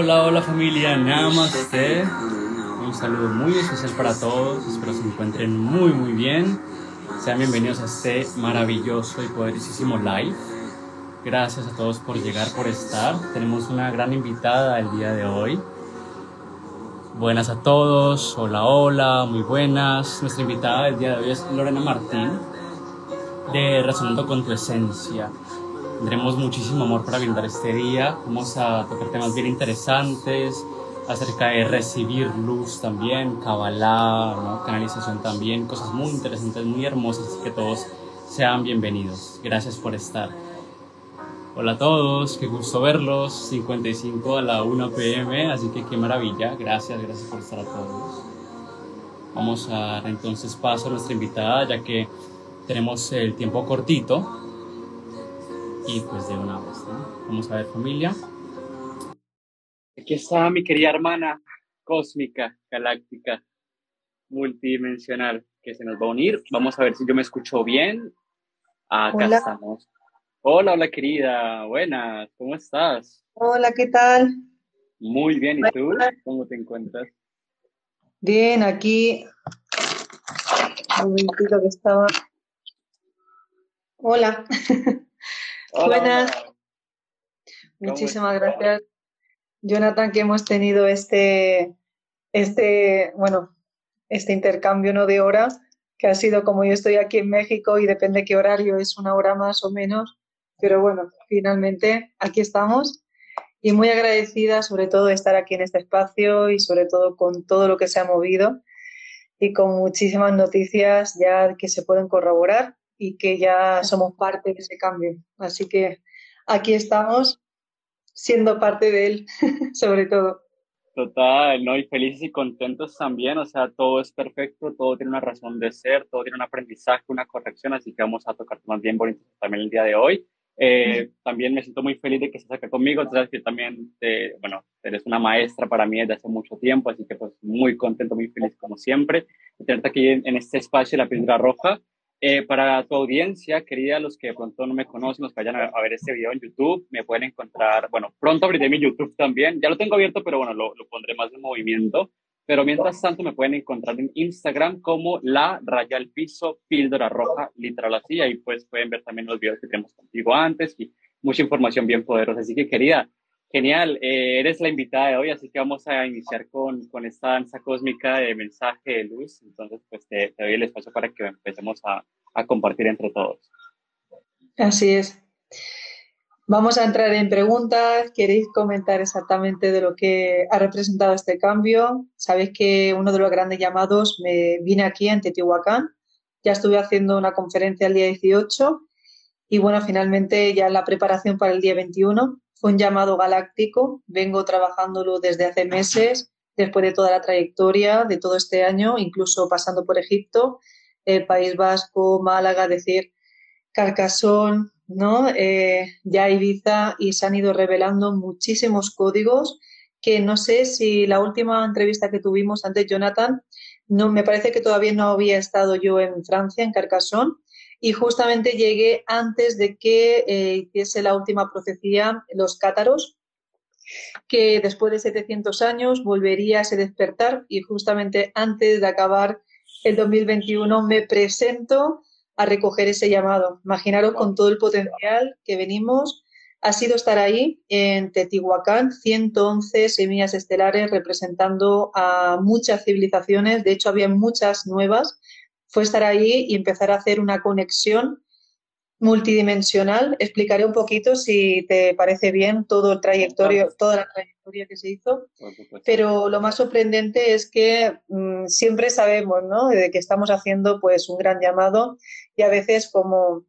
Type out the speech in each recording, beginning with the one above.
Hola, hola familia, Namaste. Un saludo muy especial para todos, espero se encuentren muy muy bien. Sean bienvenidos a este maravilloso y poderosísimo live. Gracias a todos por llegar, por estar. Tenemos una gran invitada el día de hoy. Buenas a todos, hola, hola, muy buenas. Nuestra invitada del día de hoy es Lorena Martín, de Resonando con tu Esencia. Tendremos muchísimo amor para brindar este día. Vamos a tocar temas bien interesantes acerca de recibir luz también, Kabbalah, canalización también, cosas muy interesantes, muy hermosas, así que todos sean bienvenidos. Gracias por estar. Hola a todos, qué gusto verlos. 55 a la 1 pm, así que qué maravilla. Gracias, gracias por estar a todos. Vamos a dar entonces paso a nuestra invitada, ya que tenemos el tiempo cortito y pues de una vez, ¿no? Vamos a ver familia. Aquí está mi querida hermana cósmica, galáctica, multidimensional, que se nos va a unir. Vamos a ver si yo me escucho bien. Acá estamos. Hola, hola querida, buenas, ¿cómo estás? Hola, ¿qué tal? Muy bien, ¿y tú? ¿Cómo te encuentras? Bien, aquí. Un momentito que estaba. Hola. Buenas. Muchísimas gracias, Jonathan, que hemos tenido este, este, bueno, este intercambio ¿no? de horas, que ha sido como yo estoy aquí en México y depende qué horario, es una hora más o menos, pero bueno, finalmente aquí estamos. Y muy agradecida sobre todo de estar aquí en este espacio y sobre todo con todo lo que se ha movido y con muchísimas noticias ya que se pueden corroborar y que ya somos parte de ese cambio. Así que aquí estamos siendo parte de él, sobre todo. Total, ¿no? Y felices y contentos también, o sea, todo es perfecto, todo tiene una razón de ser, todo tiene un aprendizaje, una corrección, así que vamos a tocar temas bien bonitos también el día de hoy. Eh, también me siento muy feliz de que estés acá conmigo, sabes que también, te, bueno, eres una maestra para mí desde hace mucho tiempo, así que pues muy contento, muy feliz como siempre de tenerte aquí en, en este espacio, La Piedra Roja. Eh, para tu audiencia, querida, los que de pronto no me conocen, los que vayan a, ver este video en YouTube, me pueden encontrar, bueno, pronto abriré mi YouTube también, ya lo tengo abierto, pero bueno, lo, lo pondré más en movimiento. Pero mientras tanto me pueden encontrar en Instagram como la raya al piso píldora roja, literal así, ahí pues pueden ver también los videos que tenemos contigo antes y mucha información bien poderosa. Así que querida, Genial, eh, eres la invitada de hoy, así que vamos a iniciar con, con esta danza cósmica de mensaje de luz. Entonces, pues te, doy el espacio para que empecemos a, a, compartir entre todos. Así es. Vamos a entrar en preguntas. ¿Queréis comentar exactamente de lo que ha representado este cambio? Sabéis que uno de los grandes llamados me vine aquí en Teotihuacán. Ya estuve haciendo una conferencia el día 18 y bueno, finalmente ya la preparación para el día 21 fue un llamado galáctico, vengo trabajándolo desde hace meses, después de toda la trayectoria de todo este año, incluso pasando por Egipto, el País Vasco, Málaga, decir, Carcasón, ¿no? Eh, ya Ibiza, y se han ido revelando muchísimos códigos que no sé si la última entrevista que tuvimos antes, Jonathan, no, me parece que todavía no había estado yo en Francia, en Carcassonne, y justamente llegué antes de que eh, hiciese la última profecía los cátaros, que después de 700 años volvería a se despertar y justamente antes de acabar el 2021 me presento a recoger ese llamado. Imaginaros con todo el potencial que venimos. Ha sido estar ahí en Teotihuacán, 111 semillas estelares representando a muchas civilizaciones, de hecho había muchas nuevas fue estar ahí y empezar a hacer una conexión multidimensional. Explicaré un poquito, si te parece bien, todo el trayectorio, toda la trayectoria que se hizo. Pero lo más sorprendente es que mm, siempre sabemos, ¿no? De que estamos haciendo pues un gran llamado y a veces, como,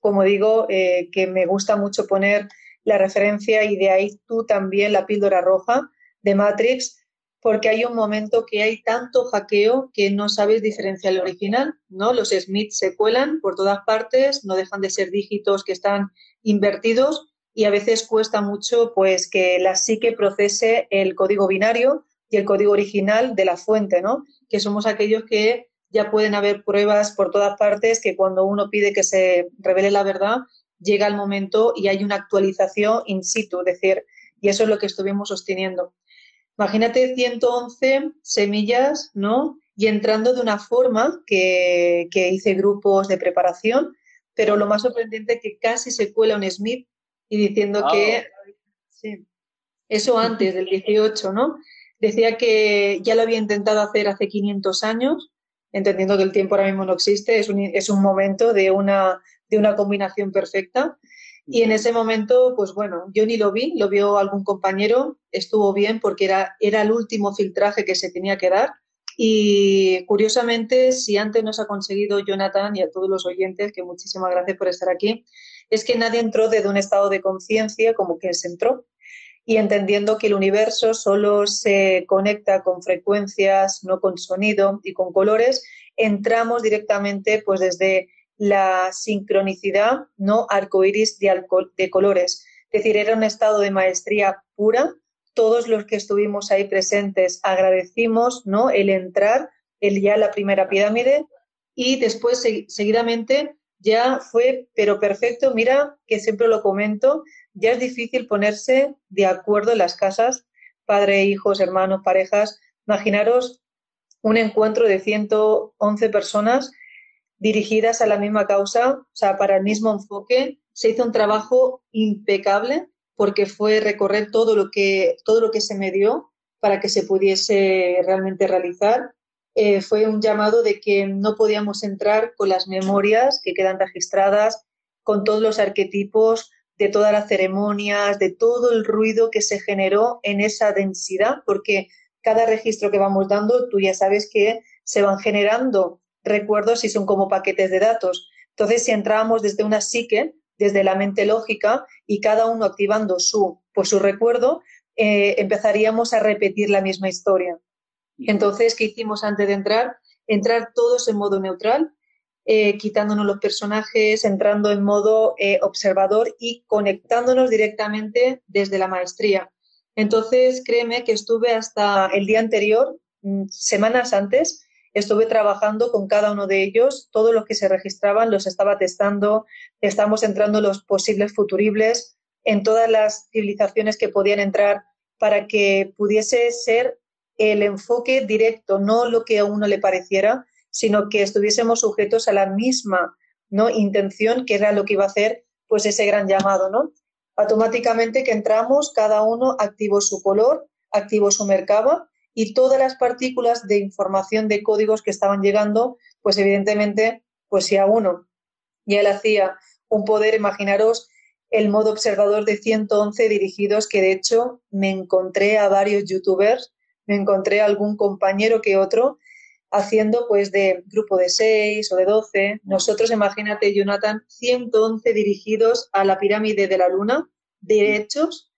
como digo, eh, que me gusta mucho poner la referencia y de ahí tú también la píldora roja de Matrix, porque hay un momento que hay tanto hackeo que no sabes diferenciar el original, ¿no? Los Smith se cuelan por todas partes, no dejan de ser dígitos que están invertidos y a veces cuesta mucho pues que la psique procese el código binario y el código original de la fuente, ¿no? Que somos aquellos que ya pueden haber pruebas por todas partes que cuando uno pide que se revele la verdad, llega el momento y hay una actualización in situ, es decir, y eso es lo que estuvimos sosteniendo. Imagínate 111 semillas, ¿no? Y entrando de una forma que, que hice grupos de preparación, pero lo más sorprendente es que casi se cuela un Smith y diciendo que... Sí, eso antes del 18, ¿no? Decía que ya lo había intentado hacer hace 500 años, entendiendo que el tiempo ahora mismo no existe, es un, es un momento de una, de una combinación perfecta. Y en ese momento, pues bueno, yo ni lo vi, lo vio algún compañero, estuvo bien porque era, era el último filtraje que se tenía que dar. Y curiosamente, si antes nos ha conseguido Jonathan y a todos los oyentes, que muchísimas gracias por estar aquí, es que nadie entró desde un estado de conciencia como que se entró y entendiendo que el universo solo se conecta con frecuencias, no con sonido y con colores, entramos directamente pues desde la sincronicidad, no arcoíris de, de colores. Es decir, era un estado de maestría pura. Todos los que estuvimos ahí presentes agradecimos ¿no? el entrar, el ya la primera pirámide y después seguidamente ya fue, pero perfecto. Mira que siempre lo comento, ya es difícil ponerse de acuerdo en las casas, padre, hijos, hermanos, parejas. Imaginaros un encuentro de 111 personas dirigidas a la misma causa, o sea, para el mismo enfoque. Se hizo un trabajo impecable porque fue recorrer todo lo que, todo lo que se me dio para que se pudiese realmente realizar. Eh, fue un llamado de que no podíamos entrar con las memorias que quedan registradas, con todos los arquetipos, de todas las ceremonias, de todo el ruido que se generó en esa densidad, porque cada registro que vamos dando, tú ya sabes que se van generando recuerdos y son como paquetes de datos. Entonces, si entrábamos desde una psique, desde la mente lógica, y cada uno activando su, por su recuerdo, eh, empezaríamos a repetir la misma historia. Entonces, ¿qué hicimos antes de entrar? Entrar todos en modo neutral, eh, quitándonos los personajes, entrando en modo eh, observador y conectándonos directamente desde la maestría. Entonces, créeme que estuve hasta el día anterior, mm, semanas antes, estuve trabajando con cada uno de ellos, todos los que se registraban los estaba testando, estamos entrando los posibles futuribles en todas las civilizaciones que podían entrar para que pudiese ser el enfoque directo, no lo que a uno le pareciera, sino que estuviésemos sujetos a la misma ¿no? intención que era lo que iba a hacer pues ese gran llamado, ¿no? Automáticamente que entramos, cada uno activó su color, activó su mercaba y todas las partículas de información de códigos que estaban llegando, pues evidentemente, pues si a uno ya él hacía un poder, imaginaros el modo observador de 111 dirigidos, que de hecho me encontré a varios youtubers, me encontré a algún compañero que otro, haciendo pues de grupo de 6 o de 12. Nosotros, imagínate, Jonathan, 111 dirigidos a la pirámide de la luna, derechos.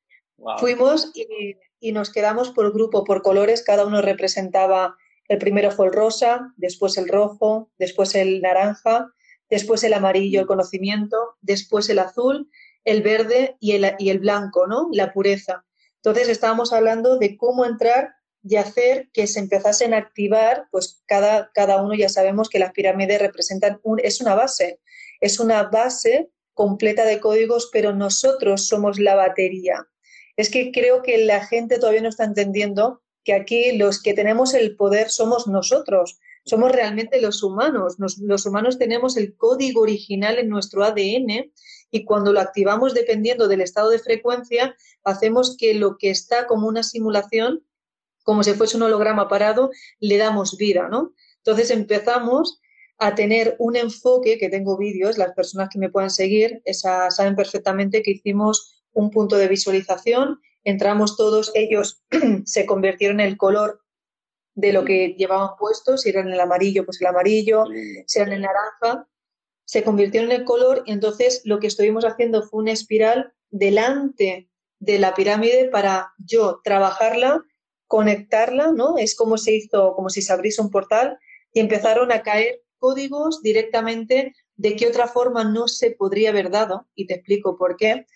Fuimos y, y, nos quedamos por grupo, por colores, cada uno representaba, el primero fue el rosa, después el rojo, después el naranja, después el amarillo, el conocimiento, después el azul, el verde y el, y el blanco, ¿no? La pureza. Entonces estábamos hablando de cómo entrar y hacer que se empezasen a activar, pues cada, cada uno ya sabemos que las pirámides representan, un, es una base, es una base completa de códigos, pero nosotros somos la batería. Es que creo que la gente todavía no está entendiendo que aquí los que tenemos el poder somos nosotros, somos realmente los humanos. los humanos tenemos el código original en nuestro ADN y cuando lo activamos dependiendo del estado de frecuencia, hacemos que lo que está como una simulación como si fuese un holograma parado, le damos vida, ¿no? Entonces empezamos a tener un enfoque, que tengo vídeos, las personas que me puedan seguir saben perfectamente que hicimos un punto de visualización, entramos todos, ellos se convirtieron en el color de lo que llevaban puestos, si eran el amarillo, pues el amarillo, si eran el naranja, se convirtió en el color y entonces lo que estuvimos haciendo fue una espiral delante de la pirámide para yo trabajarla, conectarla, ¿no? Es como se hizo, como si se abriese un portal y empezaron a caer códigos directamente de qué otra forma no se podría haber dado, y te explico por qué,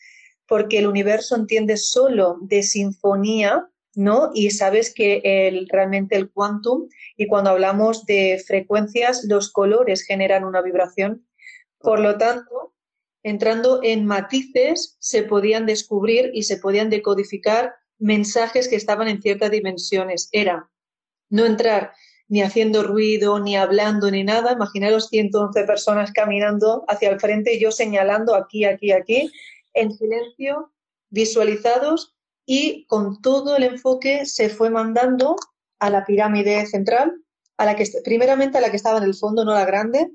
porque el universo entiende solo de sinfonía, ¿no? Y sabes que el, realmente el quantum, y cuando hablamos de frecuencias, los colores generan una vibración. Por lo tanto, entrando en matices, se podían descubrir y se podían decodificar mensajes que estaban en ciertas dimensiones. Era no entrar ni haciendo ruido, ni hablando, ni nada. Imaginaros 111 personas caminando hacia el frente y yo señalando aquí, aquí, aquí, en silencio, visualizados y con todo el enfoque se fue mandando a la pirámide central, a la que primeramente a la que estaba en el fondo, no la grande,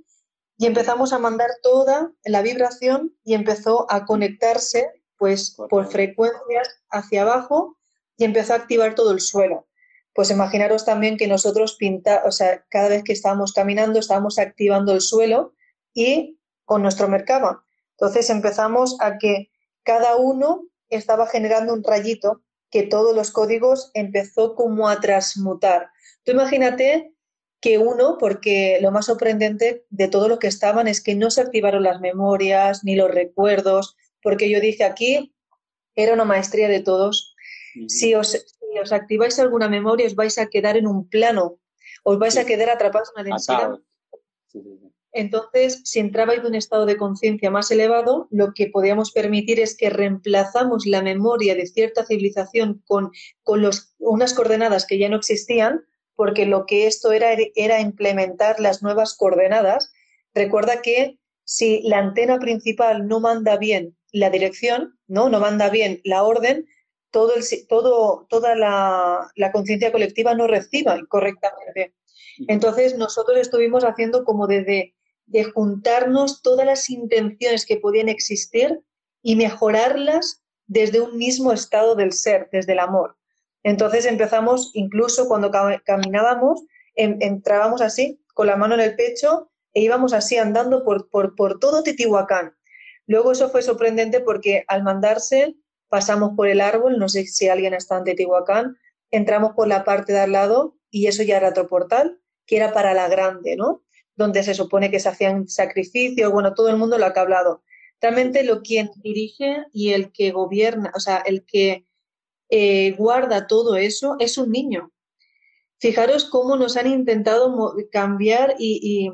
y empezamos a mandar toda la vibración y empezó a conectarse pues por frecuencias hacia abajo y empezó a activar todo el suelo pues imaginaros también que nosotros pinta, o sea, cada vez que estábamos caminando estábamos activando el suelo y con nuestro mercado. Entonces empezamos a que cada uno estaba generando un rayito que todos los códigos empezó como a transmutar. Tú imagínate que uno, porque lo más sorprendente de todo lo que estaban es que no se activaron las memorias ni los recuerdos, porque yo dije aquí era una maestría de todos. Si os, os activáis alguna memoria, os vais a quedar en un plano, os vais a quedar atrapados en una densidad. Entonces, si entrabais en un estado de conciencia más elevado, lo que podíamos permitir es que reemplazamos la memoria de cierta civilización con, con los, unas coordenadas que ya no existían, porque lo que esto era era implementar las nuevas coordenadas. Recuerda que si la antena principal no manda bien la dirección, no, no manda bien la orden, todo el, todo, toda la, conciencia colectiva no reciba correctamente. Entonces, nosotros estuvimos haciendo como de, de juntarnos todas las intenciones que podían existir y mejorarlas desde un mismo estado del ser, desde el amor. Entonces empezamos, incluso cuando caminábamos, entrábamos así, con la mano en el pecho, e íbamos así andando por, por, por todo Teotihuacán. Luego eso fue sorprendente porque al mandarse pasamos por el árbol, no sé si alguien está en Teotihuacán, entramos por la parte de al lado y eso ya era otro portal, que era para la grande, ¿no? Donde se supone que se hacían sacrificios, bueno, todo el mundo lo ha hablado. Realmente lo quien dirige y el que gobierna, o sea, el que eh, guarda todo eso es un niño. Fijaros cómo nos han intentado cambiar y,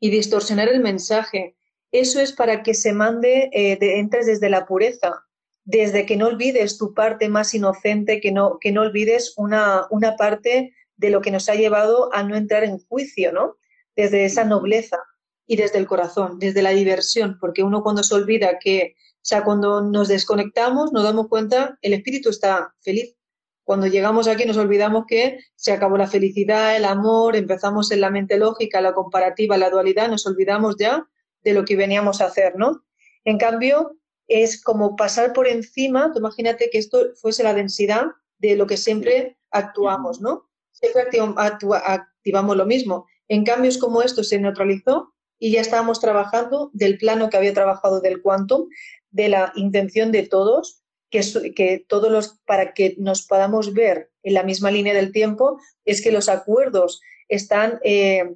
distorsionar el mensaje. Eso es para que se mande, eh, de, entres desde la pureza desde que no olvides tu parte más inocente, que no, que no olvides una, una parte de lo que nos ha llevado a no entrar en juicio, ¿no? Desde esa nobleza y desde el corazón, desde la diversión, porque uno cuando se olvida que, o sea, cuando nos desconectamos, nos damos cuenta, el espíritu está feliz. Cuando llegamos aquí nos olvidamos que se acabó la felicidad, el amor, empezamos en la mente lógica, la comparativa, la dualidad, nos olvidamos ya de lo que veníamos a hacer, ¿no? En cambio, es como pasar por encima, tú imagínate que esto fuese la densidad de lo que siempre actuamos, ¿no? Siempre activamos lo mismo. En cambio, es como esto se neutralizó y ya estábamos trabajando del plano que había trabajado del quantum, de la intención de todos, que, que todos los, para que nos podamos ver en la misma línea del tiempo, es que los acuerdos están, eh,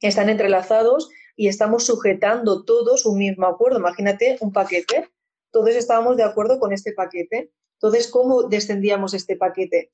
están entrelazados y estamos sujetando todos un mismo acuerdo. Imagínate un paquete todos estábamos de acuerdo con este paquete. Entonces, ¿cómo descendíamos este paquete?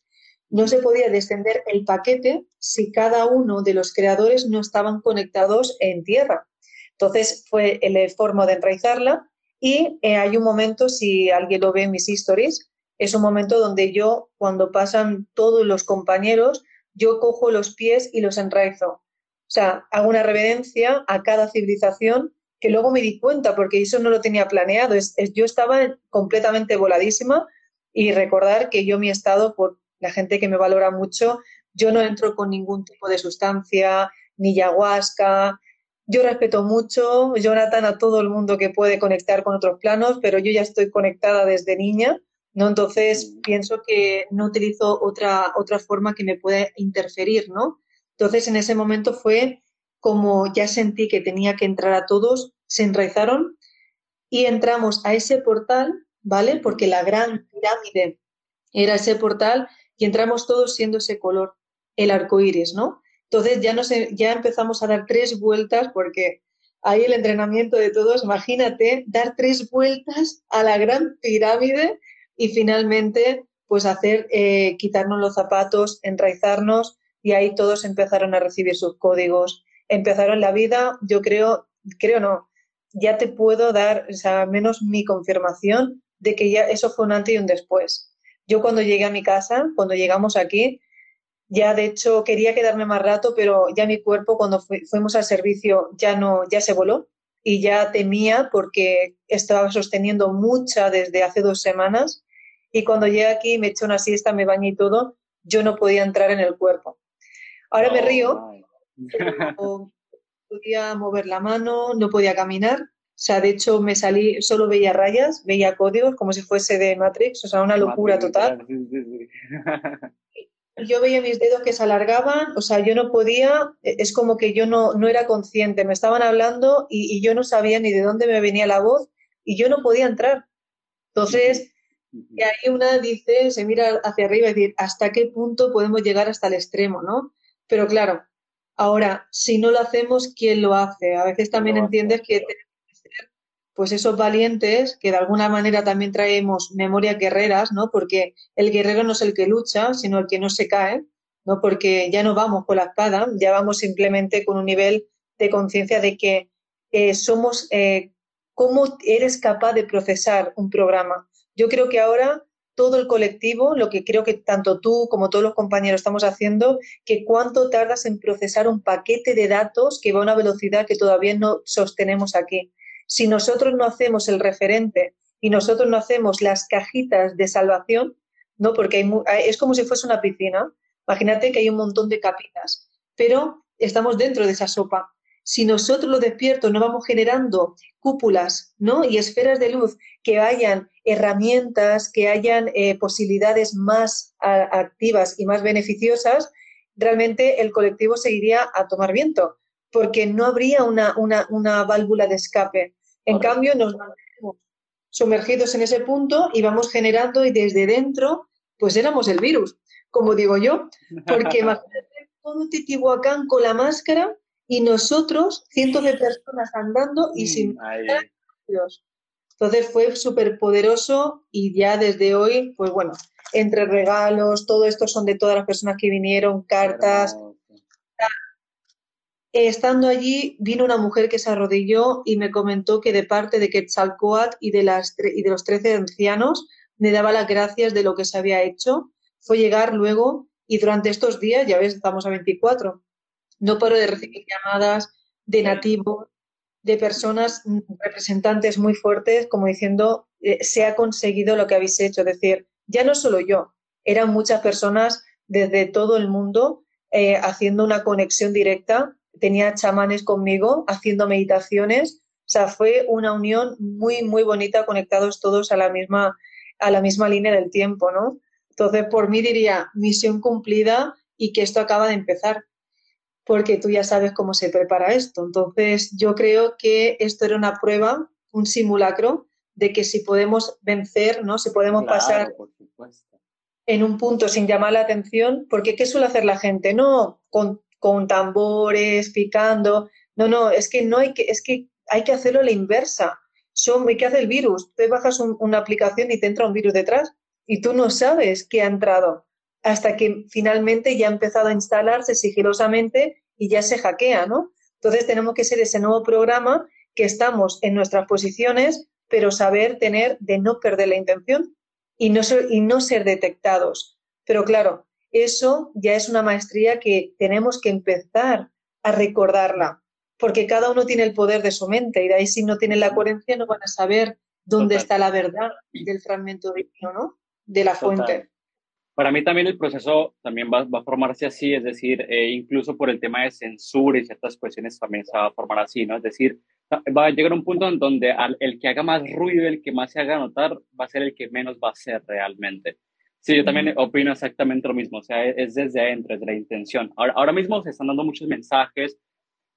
No se podía descender el paquete si cada uno de los creadores no estaban conectados en tierra. Entonces, fue la forma de enraizarla y eh, hay un momento, si alguien lo ve en mis stories, es un momento donde yo, cuando pasan todos los compañeros, yo cojo los pies y los enraizo. O sea, hago una reverencia a cada civilización que luego me di cuenta porque eso no lo tenía planeado. Es, yo estaba completamente voladísima y recordar que yo mi estado, por la gente que me valora mucho, yo no entro con ningún tipo de sustancia, ni ayahuasca. Yo respeto mucho, Jonathan, a todo el mundo que puede conectar con otros planos, pero yo ya estoy conectada desde niña, ¿no? Entonces pienso que no utilizo otra, otra forma que me pueda interferir, ¿no? Entonces en ese momento fue como ya sentí que tenía que entrar a todos, se enraizaron y entramos a ese portal, ¿vale? Porque la gran pirámide era ese portal y entramos todos siendo ese color, el arco iris, ¿no? Entonces ya, no sé, ya empezamos a dar tres vueltas porque ahí el entrenamiento de todos, imagínate, dar tres vueltas a la gran pirámide y finalmente pues hacer, eh, quitarnos los zapatos, enraizarnos y ahí todos empezaron a recibir sus códigos. Empezaron la vida, yo creo, creo no, ya te puedo dar, o sea, menos mi confirmación de que ya eso fue un antes y un después. Yo cuando llegué a mi casa, cuando llegamos aquí, ya de hecho quería quedarme más rato, pero ya mi cuerpo cuando fuimos al servicio ya no, ya se voló y ya temía porque estaba sosteniendo mucha desde hace dos semanas y cuando llegué aquí me eché una siesta, me bañé y todo, yo no podía entrar en el cuerpo. Ahora me río, no podía mover la mano, no podía caminar. O sea, de hecho me salí, solo veía rayas, veía códigos como si fuese de Matrix, o sea, una locura total. yo veía mis dedos que se alargaban, o sea, yo no podía, e, es como que yo no, no era consciente, me estaban hablando y, yo no sabía ni de dónde me venía la voz y yo no podía entrar. Entonces, y ahí una dice, se mira hacia arriba y dice, ¿hasta qué punto podemos llegar hasta el extremo, no? Pero claro, ahora, si no lo hacemos, ¿quién lo hace? A veces también entiendes que pues esos valientes que de alguna manera también traemos memoria guerreras, ¿no? Porque el guerrero no es el que lucha, sino el que no se cae, ¿no? Porque ya no vamos con la espada, ya vamos simplemente con un nivel de conciencia de que eh, somos, eh, cómo eres capaz de procesar un programa. Yo creo que ahora todo el colectivo, lo que creo que tanto tú como todos los compañeros estamos haciendo, que cuánto tardas en procesar un paquete de datos que va a una velocidad que todavía no sostenemos aquí si nosotros no hacemos el referente y nosotros no hacemos las cajitas de salvación, ¿no? Porque es como si fuese una piscina. Imagínate que hay un montón de capitas, pero estamos dentro de esa sopa. Si nosotros los despiertos no vamos generando cúpulas ¿no? y esferas de luz que hayan herramientas, que hayan eh, posibilidades más activas y más beneficiosas, realmente el colectivo seguiría a tomar viento, porque no habría una, una válvula de escape. En cambio, nos mantenemos sumergidos en ese punto y vamos generando y desde dentro, pues éramos el virus, como digo yo, porque imagínate todo Titihuacán con la máscara y nosotros, cientos de personas andando y sin Entonces fue súper poderoso y ya desde hoy, pues bueno, entre regalos, todo esto son de todas las personas que vinieron, cartas, Estando allí, vino una mujer que se arrodilló y me comentó que de parte de Quetzalcoatl y de, las y de los trece ancianos me daba las gracias de lo que se había hecho. Fue llegar luego y durante estos días, ya ves, estamos a 24, no paro de recibir llamadas de nativos, de personas mm, representantes muy fuertes, como diciendo, eh, se ha conseguido lo que habéis hecho. Es decir, ya no solo yo, eran muchas personas desde todo el mundo eh, haciendo una conexión directa tenía chamanes conmigo haciendo meditaciones. O sea, fue una unión muy, muy bonita, conectados todos a la misma, a la misma línea del tiempo, ¿no? Entonces, por mí diría, misión cumplida y que esto acaba de empezar, porque tú ya sabes cómo se prepara esto. Entonces, yo creo que esto era una prueba, un simulacro de que si podemos vencer, ¿no? Si podemos pasar en un punto sin llamar la atención, porque ¿qué suele hacer la gente? No, con con tambores, picando. No, no, es que no hay que, es que hay que hacerlo a la inversa. Son, ¿Qué hace el virus? Tú bajas una aplicación y te entra un virus detrás y tú no sabes qué ha entrado hasta que finalmente ya ha empezado a instalarse sigilosamente y ya se hackea, ¿no? Entonces tenemos que ser ese nuevo programa que estamos en nuestras posiciones, pero saber tener de no perder la intención y no, y no ser detectados. Pero claro, eso ya es una maestría que tenemos que empezar a recordarla, porque cada uno tiene el poder de su mente y de ahí si no tienen la coherencia no van a saber dónde está la verdad del fragmento divino, ¿no? De la fuente. Para mí también el proceso también va, a formarse así, es decir, eh, incluso por el tema de censura y ciertas cuestiones también se va a formar así, ¿no? Es decir, va a llegar un punto en donde el que haga más ruido, el que más se haga notar, va a ser el que menos va a ser realmente. Sí, yo también opino exactamente lo mismo, o sea, es desde adentro, desde la intención. Ahora, ahora mismo se están dando muchos mensajes,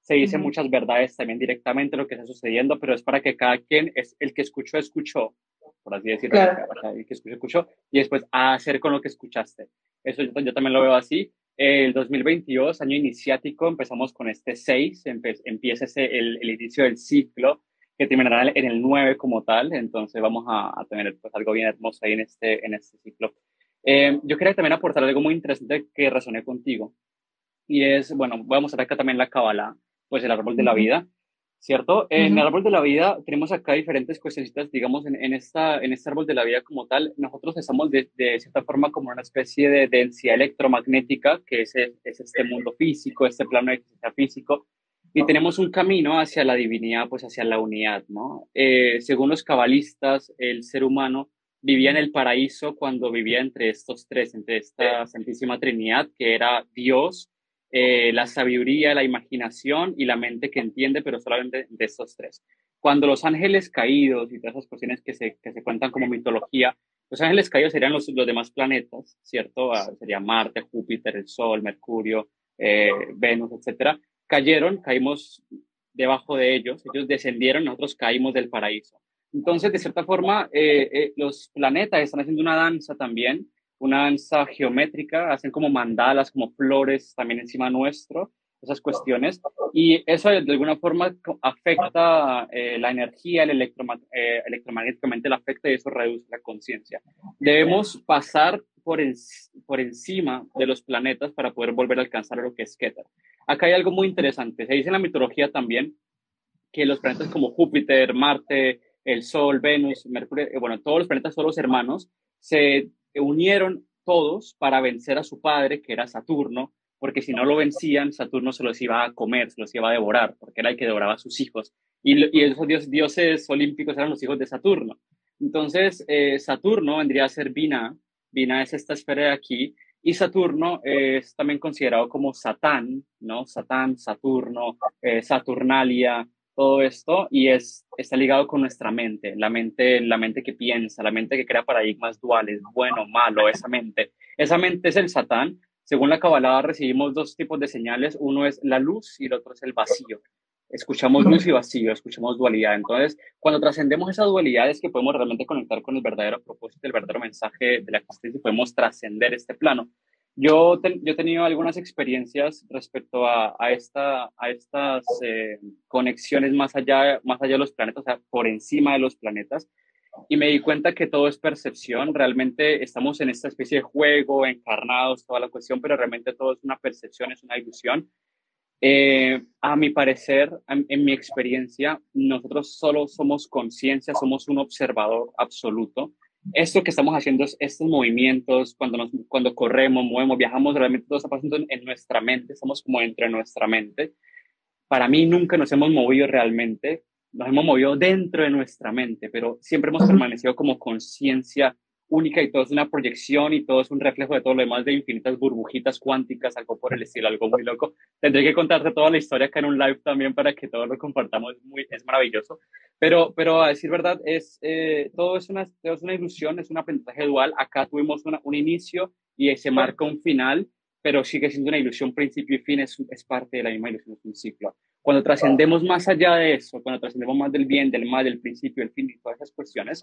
se dicen muchas verdades también directamente lo que está sucediendo, pero es para que cada quien, es el que escuchó, escuchó, por así decirlo, el que escuchó, escuchó, y después a hacer con lo que escuchaste. Eso yo, también lo veo así. El 2022, año iniciático, empezamos con este 6, empieza ese, el, el, inicio del ciclo, que terminará en el 9 como tal, entonces vamos a, a tener pues, algo bien hermoso ahí en este, en este ciclo. Eh, yo quería también aportar algo muy interesante que razoné contigo, y es, bueno, voy a mostrar acá también la Kabbalah, pues el árbol de la vida, ¿cierto? En el árbol de la vida tenemos acá diferentes cuestiones, digamos, en, en, esta, en este árbol de la vida como tal, nosotros estamos de, de cierta forma como una especie de densidad electromagnética, que es, es este mundo físico, este plano de físico, y tenemos un camino hacia la divinidad, pues hacia la unidad, ¿no? Eh, según los cabalistas, el ser humano vivía en el paraíso cuando vivía entre estos tres, entre esta Santísima Trinidad, que era Dios, eh, la sabiduría, la imaginación y la mente que entiende, pero solamente de estos tres. Cuando los ángeles caídos y todas esas cuestiones que se, que se cuentan como mitología, los ángeles caídos serían los, los demás planetas, ¿cierto? Ah, sería Marte, Júpiter, el Sol, Mercurio, eh, Venus, etcétera. Cayeron, caímos debajo de ellos, ellos descendieron, nosotros caímos del paraíso. Entonces, de cierta forma, eh, los planetas están haciendo una danza también una danza geométrica, hacen como mandalas, como flores también encima nuestro, esas cuestiones, y eso de alguna forma afecta eh, la energía, el eh, electromagnéticamente la afecta y eso reduce la conciencia. Debemos pasar por, por encima de los planetas para poder volver a alcanzar lo que es Keter. Acá hay algo muy interesante, se dice en la mitología también que los planetas como Júpiter, Marte, el Sol, Venus, Mercurio, eh, bueno, todos los planetas son los hermanos, se unieron todos para vencer a su padre, que era Saturno, porque si no lo vencían, Saturno se los iba a comer, se los iba a devorar, porque era el que devoraba a sus hijos. Y, esos dioses, olímpicos eran los hijos de Saturno. Entonces, eh, Saturno vendría a ser Vina, Vina es esta esfera de aquí, y Saturno es también considerado como Satán, ¿no? Satán, Saturno, eh, Saturnalia, todo esto y es, está ligado con nuestra mente, la mente, la mente que piensa, la mente que crea paradigmas duales, bueno, malo, esa mente. Esa mente es el Satán. Según la Kabbalah recibimos dos tipos de señales, uno es la luz y el otro es el vacío. Escuchamos luz y vacío, escuchamos dualidad. Entonces, cuando trascendemos esa dualidad es que podemos realmente conectar con el verdadero propósito, el verdadero mensaje de la existencia y podemos trascender este plano. Yo, yo he tenido algunas experiencias respecto a, a, esta, a estas eh, conexiones más allá, más allá de los planetas, o sea, por encima de los planetas, y me di cuenta que todo es percepción. Realmente estamos en esta especie de juego, encarnados, toda la cuestión, pero realmente todo es una percepción, es una ilusión. Eh, a mi parecer, en mi experiencia, nosotros solo somos conciencia, somos un observador absoluto esto que estamos haciendo, estos movimientos, cuando, nos, cuando corremos, movemos, viajamos, realmente todo está pasando en, nuestra mente, estamos como dentro de nuestra mente. Para mí nunca nos hemos movido realmente, nos hemos movido dentro de nuestra mente, pero siempre hemos permanecido como conciencia única y todo es una proyección y todo es un reflejo de todo lo demás de infinitas burbujitas cuánticas, algo por el estilo, algo muy loco. Tendré que contarte toda la historia acá en un live también para que todos lo compartamos, muy, es maravilloso. Pero, pero a decir verdad, es, eh, todo, es una, es una ilusión, es un aprendizaje dual. Acá tuvimos un inicio y se marca un final, pero sigue siendo una ilusión, principio y fin, es, es parte de la misma ilusión, es un ciclo. Cuando trascendemos más allá de eso, cuando trascendemos más del bien, del mal, del principio, del fin y todas esas cuestiones,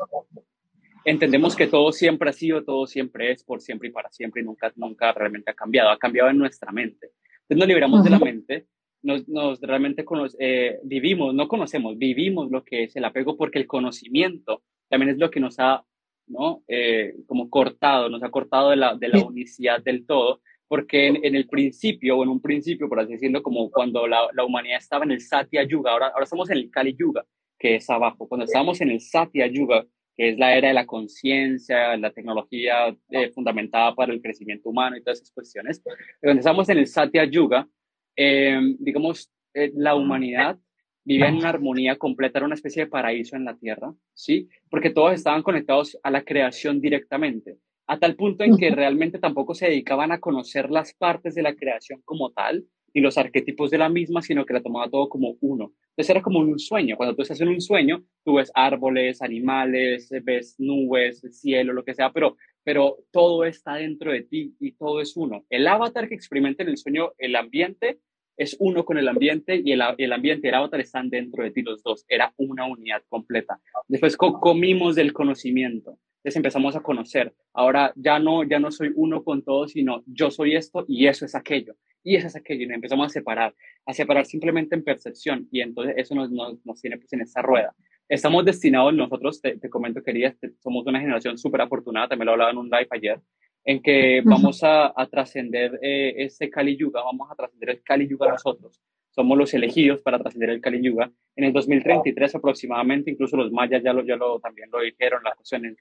entendemos que todo siempre ha sido, todo siempre es, por siempre y para siempre, y nunca, nunca realmente ha cambiado, ha cambiado en nuestra mente. Entonces nos liberamos de la mente, nos, nos realmente eh, vivimos, no conocemos, vivimos lo que es el apego porque el conocimiento también es lo que nos ha, ¿no? Eh, como cortado, nos ha cortado de la, de la unicidad del todo, porque en, el principio, o en un principio, por así decirlo, como cuando la, la humanidad estaba en el Satya Yuga, ahora, ahora estamos en el Kali Yuga, que es abajo. Cuando estábamos en el Satya Yuga, que es la era de la conciencia, la tecnología eh, fundamentada para el crecimiento humano y todas esas cuestiones. Cuando estamos en el Satya Yuga, eh, digamos, eh, la humanidad vivía en una armonía completa, era una especie de paraíso en la tierra, ¿sí? Porque todos estaban conectados a la creación directamente, a tal punto en que realmente tampoco se dedicaban a conocer las partes de la creación como tal, y los arquetipos de la misma, sino que la tomaba todo como uno. Entonces era como un sueño. Cuando tú estás en un sueño, tú ves árboles, animales, ves nubes, cielo, lo que sea, pero, pero todo está dentro de ti y todo es uno. El avatar que experimenta en el sueño el ambiente es uno con el ambiente y el, el ambiente y el avatar están dentro de ti los dos. Era una unidad completa. Después comimos del conocimiento. Entonces empezamos a conocer. Ahora ya no, ya no soy uno con todo, sino yo soy esto y eso es aquello. Y eso es aquello. Y nos empezamos a separar, a separar simplemente en percepción. Y entonces eso nos, nos, nos tiene pues en esta rueda. Estamos destinados, nosotros, te, te comento, quería, somos una generación súper afortunada, también lo hablaba en un live ayer, en que vamos a, a trascender eh, ese Kali Yuga, vamos a trascender el Kali Yuga nosotros. Somos los elegidos para trascender el Kali Yuga. En el 2033 aproximadamente, incluso los mayas ya lo, ya lo también lo dijeron, las cuestiones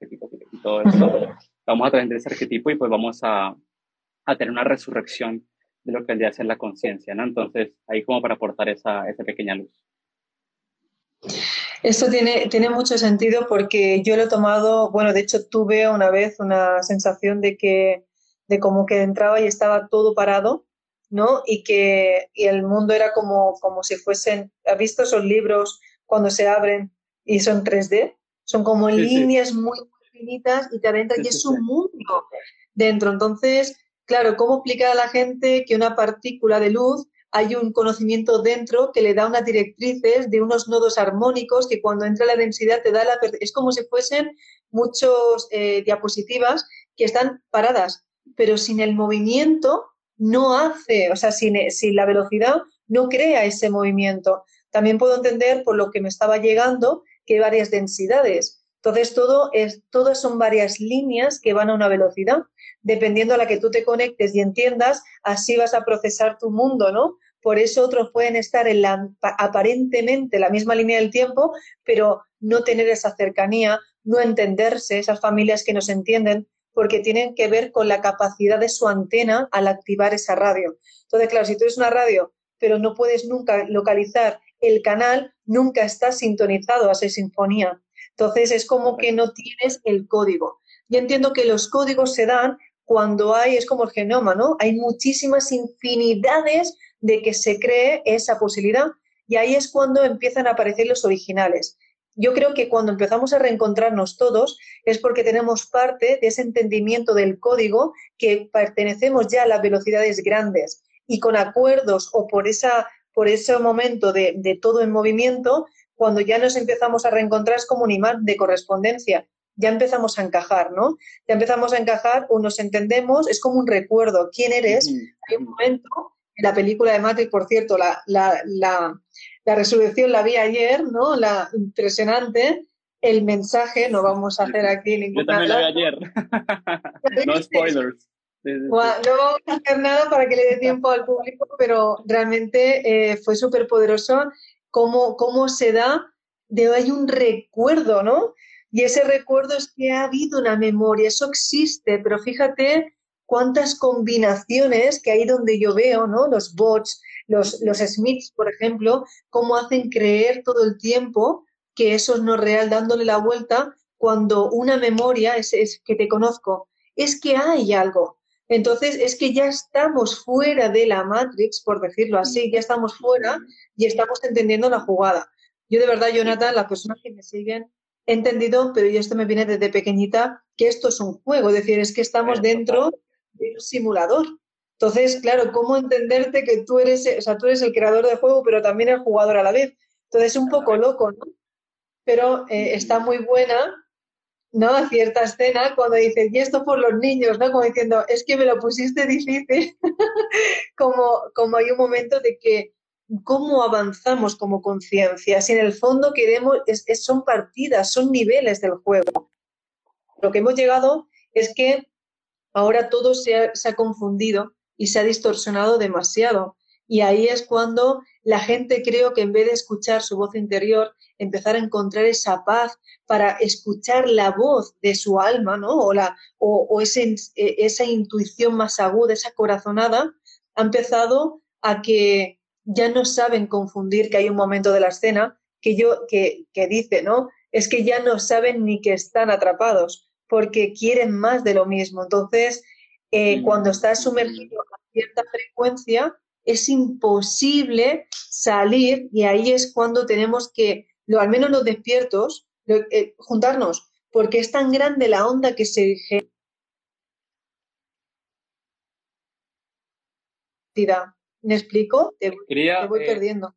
arquetipos y todo eso. Vamos a trascender ese arquetipo y pues vamos a, a tener una resurrección de lo que vendría a ser la conciencia, ¿no? Entonces, ahí como para aportar esa, esa pequeña luz. Esto tiene, tiene mucho sentido porque yo lo he tomado, bueno, de hecho tuve una vez una sensación de que, de como que entraba y estaba todo parado, ¿no? Y que y el mundo era como, como si fuesen, ¿has visto esos libros cuando se abren y son 3D? Son como Sí, sí. líneas muy finitas y te adentras Sí, y sí, es un sí. mundo dentro. Entonces, claro, ¿cómo explicar a la gente que una partícula de luz hay un conocimiento dentro que le da unas directrices de unos nodos armónicos que cuando entra la densidad te da la... Es como si fuesen muchos eh, diapositivas que están paradas, pero sin el movimiento no hace, o sea, sin, sin la velocidad no crea ese movimiento. También puedo entender por lo que me estaba llegando que hay varias densidades. Entonces, todo es, todas son varias líneas que van a una velocidad. Dependiendo a la que tú te conectes y entiendas, así vas a procesar tu mundo, ¿no? Por eso otros pueden estar en la aparentemente la misma línea del tiempo, pero no tener esa cercanía, no entenderse, esas familias que no se entienden, porque tienen que ver con la capacidad de su antena al activar esa radio. Entonces, claro, si tú eres una radio, pero no puedes nunca localizar el canal, nunca estás sintonizado a esa sinfonía. Entonces, es como que no tienes el código. Y entiendo que los códigos se dan cuando hay, es como el genoma, ¿no? Hay muchísimas infinidades de que se cree esa posibilidad y ahí es cuando empiezan a aparecer los originales. Yo creo que cuando empezamos a reencontrarnos todos es porque tenemos parte de ese entendimiento del código que pertenecemos ya a las velocidades grandes y con acuerdos o por, esa, por ese momento de, de todo en movimiento, cuando ya nos empezamos a reencontrar es como un imán de correspondencia ya empezamos a encajar, ¿no? Ya empezamos a encajar o nos entendemos, es como un recuerdo, quién eres. Hay un momento, en la película de Matrix, por cierto, la, la, la, la resurrección la vi ayer, ¿no? La impresionante, el mensaje, no vamos a hacer aquí ningún Yo también la vi ayer. no spoilers. Bueno, no vamos a hacer nada para que le dé tiempo al público, pero realmente eh, fue súper poderoso cómo, cómo se da de hay un recuerdo, ¿no? Y ese recuerdo es que ha habido una memoria, eso existe, pero fíjate cuántas combinaciones que hay donde yo veo, ¿no? Los bots, los, los Smiths, por ejemplo, cómo hacen creer todo el tiempo que eso es no real, dándole la vuelta cuando una memoria es, es que te conozco, es que hay algo. Entonces, es que ya estamos fuera de la Matrix, por decirlo así, ya estamos fuera y estamos entendiendo la jugada. Yo de verdad, Jonathan, las personas que me siguen, he entendido, pero yo esto me viene desde pequeñita, que esto es un juego, es decir, es que estamos dentro de un simulador. Entonces, claro, ¿cómo entenderte que tú eres, o sea, tú eres el creador del juego, pero también el jugador a la vez? Entonces, es un poco loco, ¿no? Pero eh, está muy buena, ¿no? Cierta escena cuando dices, y esto por los niños, ¿no? Como diciendo, es que me lo pusiste difícil, como, como hay un momento de que cómo avanzamos como conciencia. Si en el fondo queremos, es, son partidas, son niveles del juego. Lo que hemos llegado es que ahora todo se ha, confundido y se ha distorsionado demasiado. Y ahí es cuando la gente creo que en vez de escuchar su voz interior, empezar a encontrar esa paz para escuchar la voz de su alma, ¿no? O, la, o, o ese, esa intuición más aguda, esa corazonada, ha empezado a que ya no saben confundir que hay un momento de la escena que yo que, que dice, ¿no? Es que ya no saben ni que están atrapados porque quieren más de lo mismo. Entonces, eh, cuando estás sumergido a cierta frecuencia, es imposible salir y ahí es cuando tenemos que, lo, al menos los despiertos, lo, eh, juntarnos, porque es tan grande la onda que se genera ¿Me explico? Te, Quería, voy eh, perdiendo.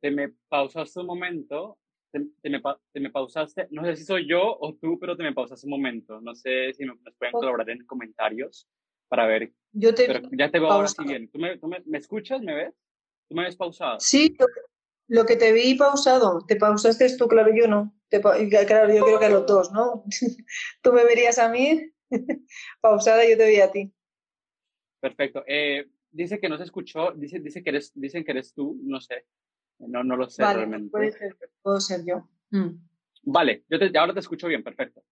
Te me pausaste un momento, te, me, te, me, pausaste, no sé si soy yo o tú, pero te me pausaste un momento. No sé si nos pueden colaborar en comentarios para ver. Yo te pero ya te veo ahora sí bien. ¿Tú, me, tú me, me, escuchas? ¿Me ves? ¿Tú me ves pausado? Sí, lo que te vi pausado, te pausaste tú, claro, yo no. Te, claro, yo creo que a los dos, ¿no? tú me verías a mí pausada y yo te veía a ti. Perfecto. Eh, dice que no se escuchó, dice, dice que eres, dicen que eres tú, no sé. No, no lo sé vale, realmente. Puede ser, puedo ser yo. Mm. Vale, yo te, ahora te escucho bien, perfecto.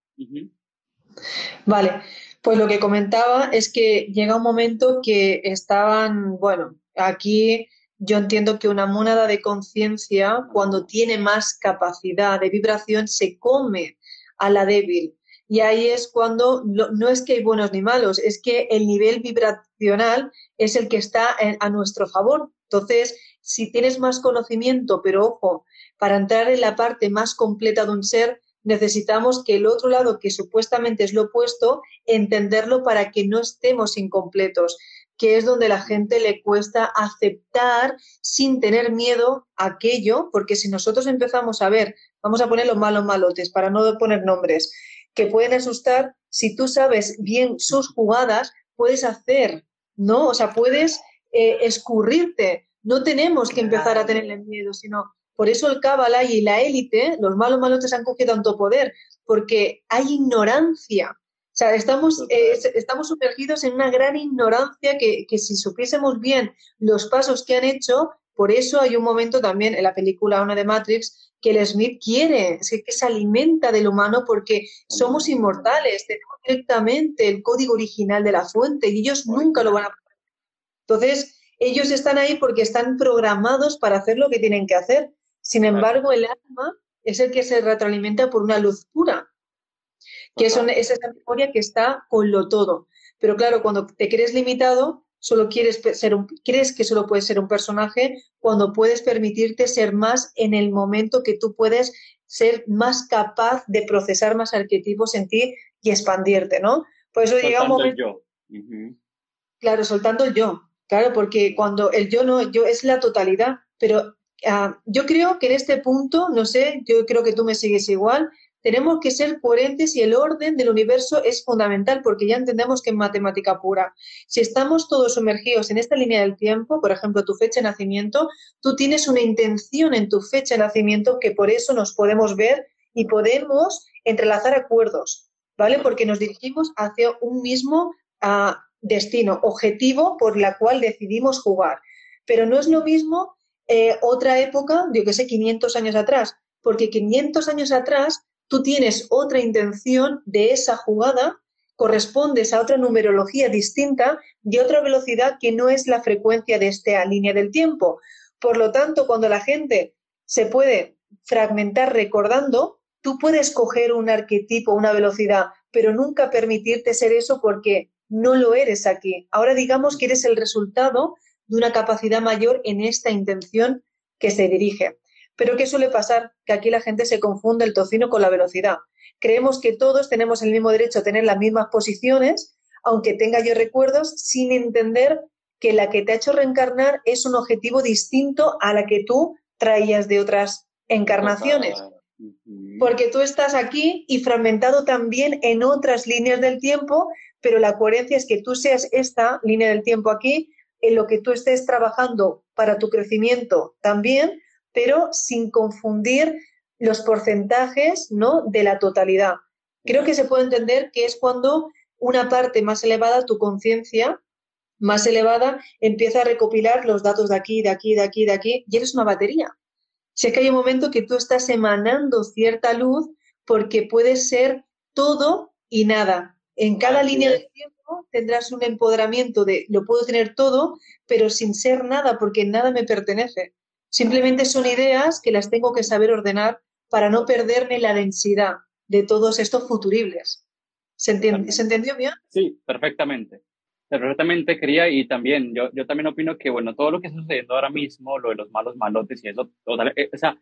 Vale, pues lo que comentaba es que llega un momento que estaban, bueno, aquí yo entiendo que una mónada de conciencia, cuando tiene más capacidad de vibración, se come a la débil. Y ahí es cuando no, es que hay buenos ni malos, es que el nivel vibracional es el que está a nuestro favor. Entonces, si tienes más conocimiento, pero ojo, para entrar en la parte más completa de un ser, necesitamos que el otro lado, que supuestamente es lo opuesto, entenderlo para que no estemos incompletos que es donde la gente le cuesta aceptar sin tener miedo aquello, porque si nosotros empezamos a ver, vamos a poner los malos malotes para no poner nombres, que pueden asustar, si tú sabes bien sus jugadas, puedes hacer, ¿no? O sea, puedes eh, escurrirte. No tenemos que empezar a tenerle miedo, sino por eso el Kabbalah y la élite, los malos malotes han cogido tanto poder, porque hay ignorancia. O sea, estamos, eh, estamos sumergidos en una gran ignorancia que, que, si supiésemos bien los pasos que han hecho, por eso hay un momento también en la película una de Matrix que el Smith quiere, es que se alimenta del humano porque somos inmortales, tenemos directamente el código original de la fuente y ellos nunca lo van a Entonces, ellos están ahí porque están programados para hacer lo que tienen que hacer. Sin embargo, el alma es el que se retroalimenta por una luz pura que es, esa memoria que está con lo todo. Pero claro, cuando te crees limitado, solo quieres ser un, crees que solo puedes ser un personaje cuando puedes permitirte ser más en el momento que tú puedes ser más capaz de procesar más arquetipos en ti y expandirte, ¿no? Por eso llega un momento... El yo. Claro, soltando el yo. Claro, porque cuando el yo no, yo es la totalidad, pero ah, yo creo que en este punto, no sé, yo creo que tú me sigues igual, tenemos que ser coherentes y el orden del universo es fundamental porque ya entendemos que en matemática pura, si estamos todos sumergidos en esta línea del tiempo, por ejemplo, tu fecha de nacimiento, tú tienes una intención en tu fecha de nacimiento que por eso nos podemos ver y podemos entrelazar acuerdos, ¿vale? Porque nos dirigimos hacia un mismo uh, destino, objetivo por la cual decidimos jugar. Pero no es lo mismo eh, otra época, yo que sé, 500 años atrás, porque 500 años atrás tú tienes otra intención de esa jugada, correspondes a otra numerología distinta y otra velocidad que no es la frecuencia de esta línea del tiempo. Por lo tanto, cuando la gente se puede fragmentar recordando, tú puedes coger un arquetipo, una velocidad, pero nunca permitirte ser eso porque no lo eres aquí. Ahora digamos que eres el resultado de una capacidad mayor en esta intención que se dirige. Pero ¿qué suele pasar? Que aquí la gente se confunde el tocino con la velocidad. Creemos que todos tenemos el mismo derecho a tener las mismas posiciones, aunque tenga yo recuerdos, sin entender que la que te ha hecho reencarnar es un objetivo distinto a la que tú traías de otras encarnaciones. Porque tú estás aquí y fragmentado también en otras líneas del tiempo, pero la coherencia es que tú seas esta línea del tiempo aquí, en lo que tú estés trabajando para tu crecimiento también, pero sin confundir los porcentajes ¿no? de la totalidad. Creo que se puede entender que es cuando una parte más elevada, tu conciencia más elevada, empieza a recopilar los datos de aquí, de aquí, de aquí, de aquí, y eres una batería. Si es que hay un momento que tú estás emanando cierta luz porque puede ser todo y nada. En cada línea de tiempo tendrás un empoderamiento de lo puedo tener todo, pero sin ser nada, porque nada me pertenece. Simplemente son ideas que las tengo que saber ordenar para no perderme la densidad de todos estos futuribles. ¿Se, entendió bien? Sí, perfectamente. Perfectamente quería y también yo, yo también opino que, bueno, todo lo que está sucediendo ahora mismo, lo de los malos malotes y eso, eh, o sea,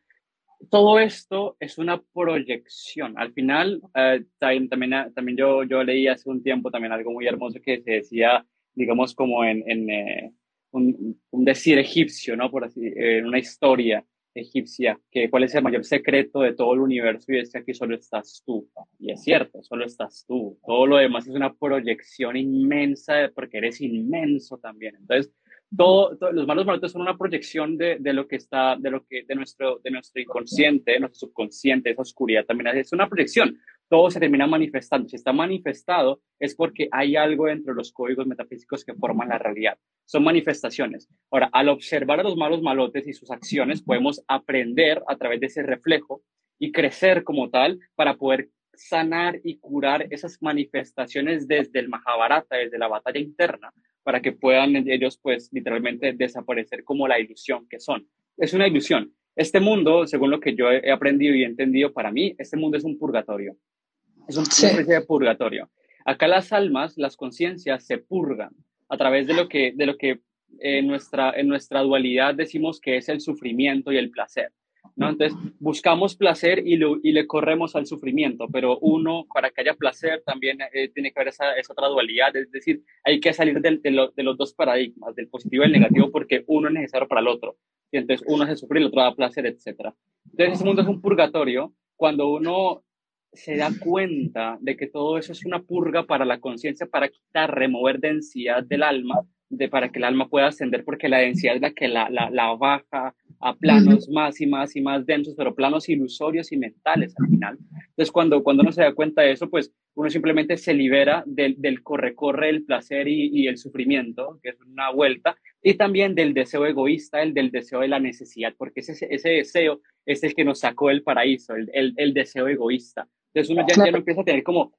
todo esto es una proyección. Al final, eh, también, también yo, yo leí hace un tiempo también algo muy hermoso que se decía, digamos, como en, en, eh, un, decir egipcio, ¿no? Por así, en una historia egipcia, que cuál es el mayor secreto de todo el universo y es que aquí solo estás tú. Y es cierto, solo estás tú. Todo lo demás es una proyección inmensa porque eres inmenso también. Entonces, todo, los malos malotes son una proyección de, de, lo que está, de lo que, de nuestro, de nuestro inconsciente, de nuestro subconsciente, esa oscuridad también es una proyección. Todo se termina manifestando. Si está manifestado es porque hay algo dentro de los códigos metafísicos que forman la realidad. Son manifestaciones. Ahora, al observar a los malos malotes y sus acciones, podemos aprender a través de ese reflejo y crecer como tal para poder sanar y curar esas manifestaciones desde el Mahabharata, desde la batalla interna, para que puedan ellos, pues, literalmente desaparecer como la ilusión que son. Es una ilusión. Este mundo, según lo que yo he aprendido y entendido, para mí, este mundo es un purgatorio. Es un, una especie de purgatorio. Acá las almas, las conciencias se purgan a través de lo que, de lo que en, nuestra, en nuestra dualidad decimos que es el sufrimiento y el placer. ¿no? Entonces, buscamos placer y, y, le corremos al sufrimiento, pero uno, para que haya placer, también eh, tiene que haber esa, esa, otra dualidad, es decir, hay que salir de, de, los dos paradigmas, del positivo y el negativo, porque uno es necesario para el otro, y entonces uno hace sufrir, el otro da placer, etc. Entonces, ese mundo es un purgatorio cuando uno se da cuenta de que todo eso es una purga para la conciencia, para quitar, remover densidad del alma, de, para que el alma pueda ascender, porque la densidad es la que la, la, la baja, a planos más y más y más densos, pero planos ilusorios y mentales al final. Entonces, cuando, cuando uno se da cuenta de eso, pues uno simplemente se libera del, del corre-corre, el placer y, y, el sufrimiento, que es una vuelta, y también del deseo egoísta, el del deseo de la necesidad, porque ese, ese deseo es el que nos sacó del paraíso, el, el, el deseo egoísta. Entonces uno ya, ya no empieza a tener como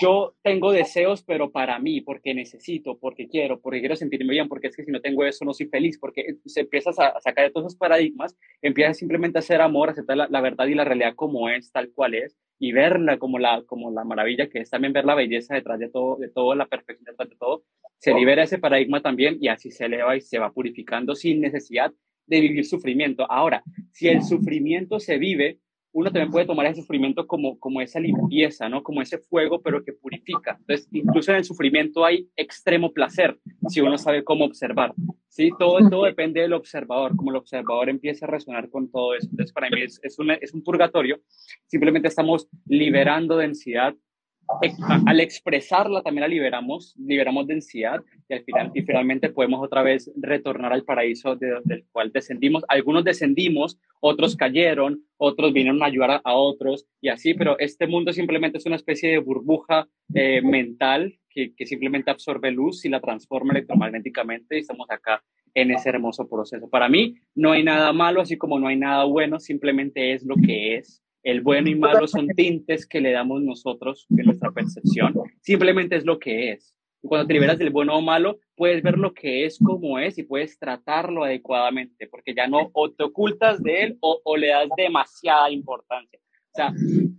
yo tengo deseos, pero para mí, porque necesito, porque quiero, porque quiero sentirme bien, porque es que si no tengo eso no soy feliz, porque se empieza a sacar de todos esos paradigmas, empieza simplemente a hacer amor, aceptar la, la, verdad y la realidad como es, tal cual es, y verla como la, como la maravilla que es también ver la belleza detrás de todo, de todo, la perfección detrás de todo, se libera ese paradigma también y así se eleva y se va purificando sin necesidad de vivir sufrimiento. Ahora, si el sufrimiento se vive uno también puede tomar ese sufrimiento como, como esa limpieza, ¿no? Como ese fuego, pero que purifica. Entonces, incluso en el sufrimiento hay extremo placer, si uno sabe cómo observar. Sí, todo, todo depende del observador, como el observador empieza a resonar con todo eso. Entonces, para mí es, es, es un purgatorio. Simplemente estamos liberando densidad al expresarla también la liberamos, liberamos densidad y al final y finalmente podemos otra vez retornar al paraíso del cual descendimos. Algunos descendimos, otros cayeron, otros vinieron a ayudar a, otros y así, pero este mundo simplemente es una especie de burbuja eh, mental que, que, simplemente absorbe luz y la transforma electromagnéticamente y estamos acá en ese hermoso proceso. Para mí no hay nada malo, así como no hay nada bueno, simplemente es lo que es el bueno y malo son tintes que le damos nosotros en nuestra percepción. Simplemente es lo que es. cuando te liberas del bueno o malo, puedes ver lo que es como es y puedes tratarlo adecuadamente, porque ya no o te ocultas de él o, o le das demasiada importancia. O sea,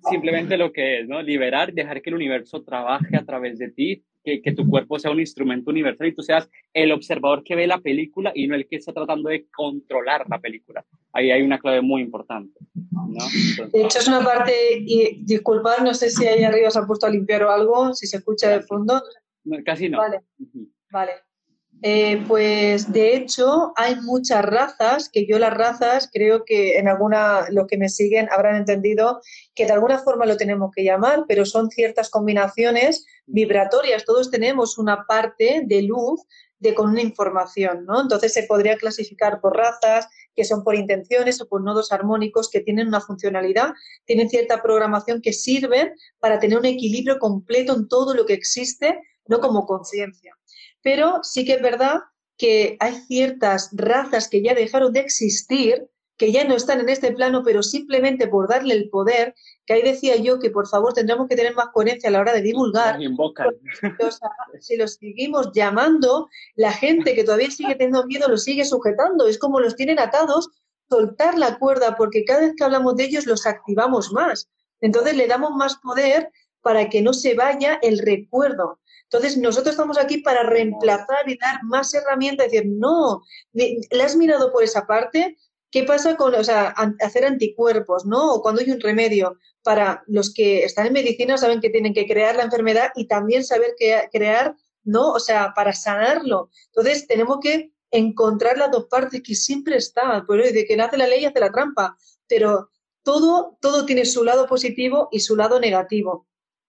simplemente lo que es, ¿no? Liberar, dejar que el universo trabaje a través de ti, que, que, tu cuerpo sea un instrumento universal y tú seas el observador que ve la película y no el que está tratando de controlar la película. Ahí hay una clave muy importante. ¿no? Entonces, de hecho, es una parte, y disculpad, no sé si ahí arriba se ha puesto a limpiar o algo, si se escucha de fondo. No, casi no. Vale, uh -huh. vale. Eh, pues de hecho hay muchas razas que yo las razas creo que en alguna, los que me siguen habrán entendido que de alguna forma lo tenemos que llamar, pero son ciertas combinaciones vibratorias. Todos tenemos una parte de luz de, con una información, ¿no? Entonces se podría clasificar por razas, que son por intenciones o por nodos armónicos que tienen una funcionalidad, tienen cierta programación que sirven para tener un equilibrio completo en todo lo que existe, no como conciencia. Pero sí que es verdad que hay ciertas razas que ya dejaron de existir, que ya no están en este plano, pero simplemente por darle el poder, que ahí decía yo que por favor tendremos que tener más coherencia a la hora de divulgar. O sea, si los seguimos llamando, la gente que todavía sigue teniendo miedo los sigue sujetando, es como los tienen atados, soltar la cuerda, porque cada vez que hablamos de ellos los activamos más. Entonces le damos más poder para que no se vaya el recuerdo. Entonces, nosotros estamos aquí para reemplazar y dar más herramientas, decir, no, ¿le has mirado por esa parte? ¿Qué pasa con, o sea, hacer anticuerpos, ¿no? O cuando hay un remedio. Para los que están en medicina saben que tienen que crear la enfermedad y también saber que crear, ¿no? O sea, para sanarlo. Entonces, tenemos que encontrar las dos partes que siempre están, pues de que nace la ley hace la trampa, pero todo, todo tiene su lado positivo y su lado negativo.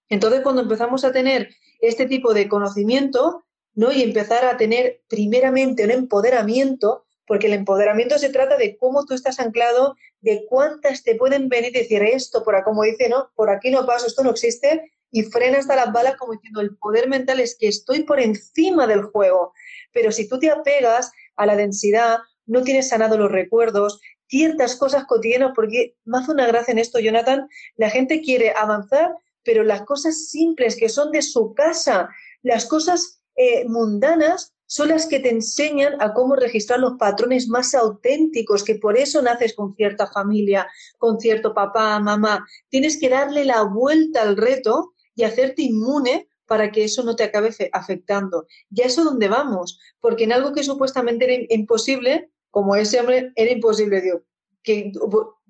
Entonces, cuando empezamos a tener este tipo de conocimiento, ¿no? Y empezar a tener primeramente un empoderamiento, porque el empoderamiento se trata de cómo tú estás anclado, de cuántas te pueden venir y decir esto, por como dice, no, por aquí no paso, esto no existe, y frena hasta las balas como diciendo, el poder mental es que estoy por encima del juego. Pero si tú te apegas a la densidad, no tienes sanado los recuerdos, ciertas cosas cotidianas, porque más una gracia en esto, Jonathan, la gente quiere avanzar, pero las cosas simples que son de su casa, las cosas eh, mundanas, son las que te enseñan a cómo registrar los patrones más auténticos, que por eso naces con cierta familia, con cierto papá, mamá. Tienes que darle la vuelta al reto y hacerte inmune para que eso no te acabe afectando. Y a eso dónde vamos, porque en algo que supuestamente era imposible, como ese hombre era imposible, Dios. Que,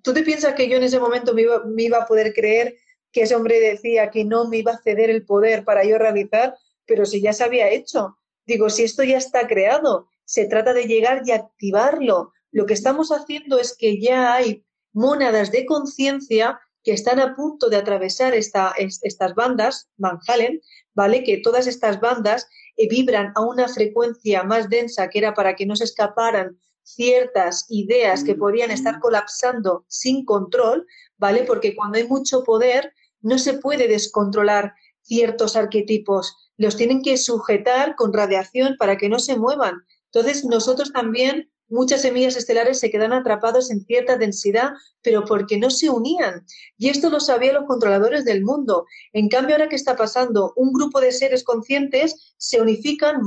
¿Tú te piensas que yo en ese momento me iba a poder creer que ese hombre decía que no me iba a ceder el poder para yo realizar? Pero si ya se había hecho. Digo, si esto ya está creado, se trata de llegar y activarlo. Lo que estamos haciendo es que ya hay mónadas de conciencia que están a punto de atravesar esta, estas bandas, Van Halen, ¿vale? Que todas estas bandas eh, vibran a una frecuencia más densa que era para que no se escaparan ciertas ideas que podían estar mm. colapsando sin control, ¿vale? Porque cuando hay mucho poder no se puede descontrolar ciertos arquetipos, los tienen que sujetar con radiación para que no se muevan. Entonces nosotros también muchas semillas estelares se quedan atrapados en cierta densidad, pero porque no se unían. Y esto lo sabían los controladores del mundo. En cambio, ahora que está pasando, un grupo de seres conscientes se unifican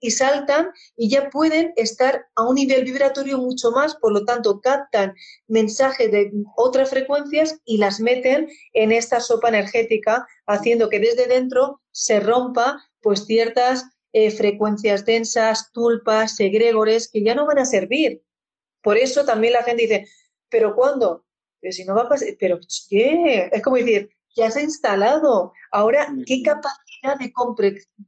y saltan y ya pueden estar a un nivel vibratorio mucho más, por lo tanto, captan mensajes de otras frecuencias y las meten en esta sopa energética, haciendo que desde dentro se rompa pues ciertas eh, frecuencias densas, tulpas, egregores, que ya no van a servir. Por eso también la gente dice, ¿pero cuándo? Pero si no va a pasar, ¿pero qué? Es como decir, ya se ha instalado. Ahora, ¿qué capacidad de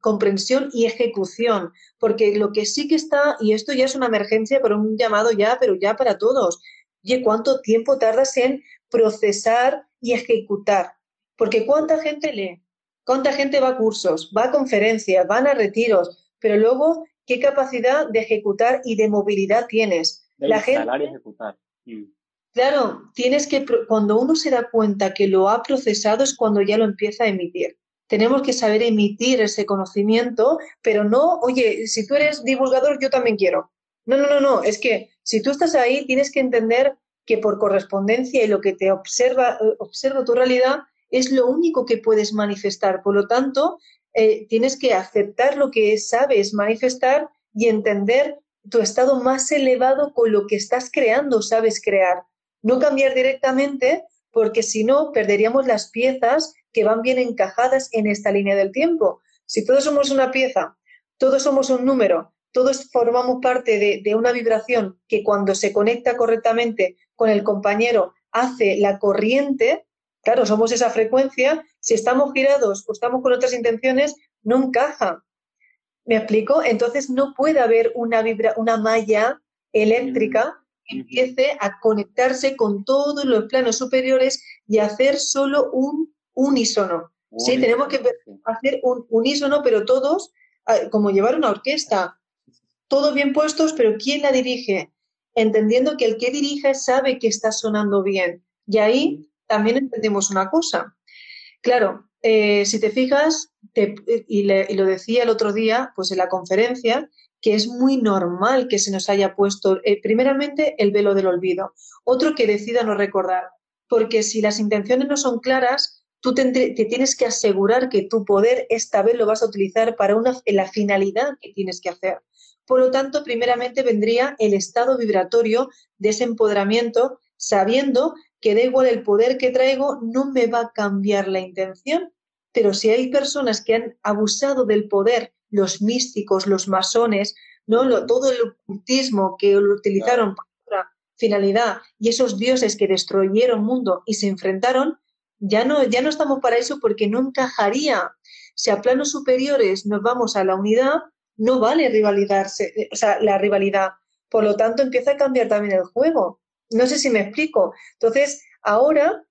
comprensión y ejecución? Porque lo que sí que está, y esto ya es una emergencia, pero un llamado ya, pero ya para todos. Oye, ¿cuánto tiempo tardas en procesar y ejecutar? Porque ¿cuánta gente lee? ¿Cuánta gente va a cursos, va a conferencias, van a retiros? Pero luego, ¿qué capacidad de ejecutar y de movilidad tienes? la gente, ejecutar. Mm. Claro, tienes que, cuando uno se da cuenta que lo ha procesado es cuando ya lo empieza a emitir. Tenemos que saber emitir ese conocimiento, pero no, oye, si tú eres divulgador, yo también quiero. No, no, no, no, es que si tú estás ahí, tienes que entender que por correspondencia y lo que te observa, observa tu realidad, es lo único que puedes manifestar. Por lo tanto, eh, tienes que aceptar lo que sabes manifestar y entender tu estado más elevado con lo que estás creando, sabes crear. No cambiar directamente porque si no perderíamos las piezas que van bien encajadas en esta línea del tiempo. Si todos somos una pieza, todos somos un número, todos formamos parte de, de una vibración que cuando se conecta correctamente con el compañero hace la corriente, Claro, somos esa frecuencia, si estamos girados o estamos con otras intenciones, no encaja. ¿Me explico? Entonces no puede haber una, vibra, una malla eléctrica que empiece a conectarse con todos los planos superiores y hacer solo un unísono. Sí, tenemos que hacer un unísono, pero todos, ah, como llevar una orquesta, todos bien puestos, pero ¿quién la dirige? Entendiendo que el que dirige sabe que está sonando bien. Y ahí también entendemos una cosa. Claro, eh, si te fijas, y, lo decía el otro día, pues en la conferencia, que es muy normal que se nos haya puesto, eh, primeramente, el velo del olvido. Otro que decida no recordar. Porque si las intenciones no son claras, tú te, tienes que asegurar que tu poder esta vez lo vas a utilizar para una, la finalidad que tienes que hacer. Por lo tanto, primeramente vendría el estado vibratorio de ese empoderamiento, sabiendo que da igual el poder que traigo, no me va a cambiar la intención. Pero si hay personas que han abusado del poder, los místicos, los masones, ¿no? todo el ocultismo que lo utilizaron para finalidad y esos dioses que destruyeron mundo y se enfrentaron, ya no, ya no estamos para eso porque no encajaría. Si a planos superiores nos vamos a la unidad, no vale rivalizarse, eh, o sea, la rivalidad. Por lo tanto, empieza a cambiar también el juego. No sé si me explico. Entonces, ahora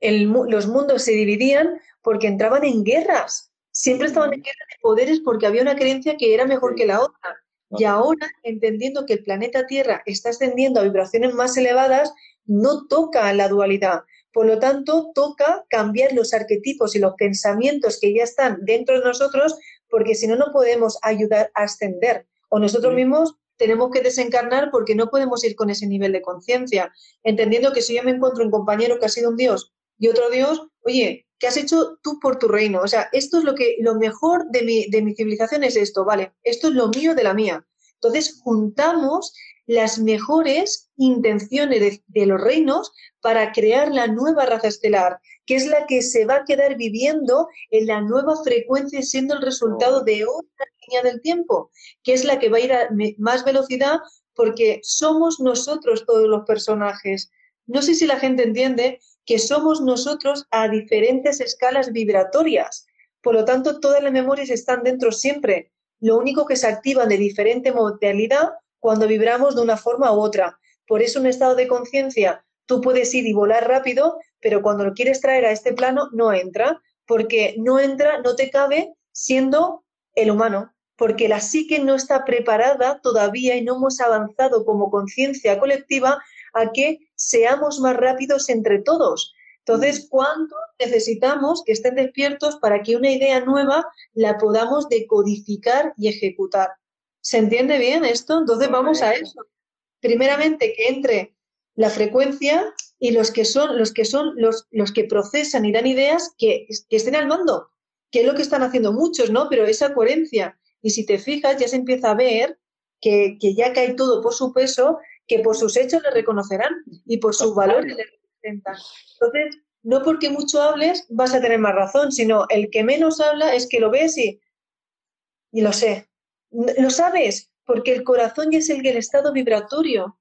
los mundos se dividían porque entraban en guerras. Siempre estaban en guerras de poderes porque había una creencia que era mejor que la otra. Y ahora, entendiendo que el planeta Tierra está ascendiendo a vibraciones más elevadas, no toca la dualidad. Por lo tanto, toca cambiar los arquetipos y los pensamientos que ya están dentro de nosotros, porque si no, no podemos ayudar a ascender. O nosotros mismos tenemos que desencarnar porque no podemos ir con ese nivel de conciencia, entendiendo que si yo me encuentro un compañero que ha sido un dios y otro dios, oye, ¿qué has hecho tú por tu reino? O sea, esto es lo que lo mejor de mi, de mi civilización es esto, ¿vale? Esto es lo mío de la mía. Entonces juntamos las mejores intenciones de, los reinos para crear la nueva raza estelar, que es la que se va a quedar viviendo en la nueva frecuencia, siendo el resultado de otra línea del tiempo, que es la que va a ir a más velocidad porque somos nosotros todos los personajes. No sé si la gente entiende que somos nosotros a diferentes escalas vibratorias. Por lo tanto, todas las memorias están dentro siempre. Lo único que se activan de diferente modalidad cuando vibramos de una forma u otra. Por eso un estado de conciencia, tú puedes ir y volar rápido, pero cuando lo quieres traer a este plano no entra, porque no entra, no te cabe siendo el humano, porque la psique no está preparada todavía y no hemos avanzado como conciencia colectiva a que seamos más rápidos entre todos. Entonces, ¿cuánto necesitamos que estén despiertos para que una idea nueva la podamos decodificar y ejecutar? ¿Se entiende bien esto? Entonces vamos a eso. Primeramente que entre la frecuencia y los que son los que son los, los que procesan y dan ideas que, que estén al mando, que es lo que están haciendo muchos, ¿no? Pero esa coherencia. Y si te fijas, ya se empieza a ver que, que ya cae todo por su peso, que por sus hechos le reconocerán y por sus valores le representan. Entonces, no porque mucho hables vas a tener más razón, sino el que menos habla es que lo ves y, y lo sé, lo sabes, porque el corazón ya es el, el estado vibratorio.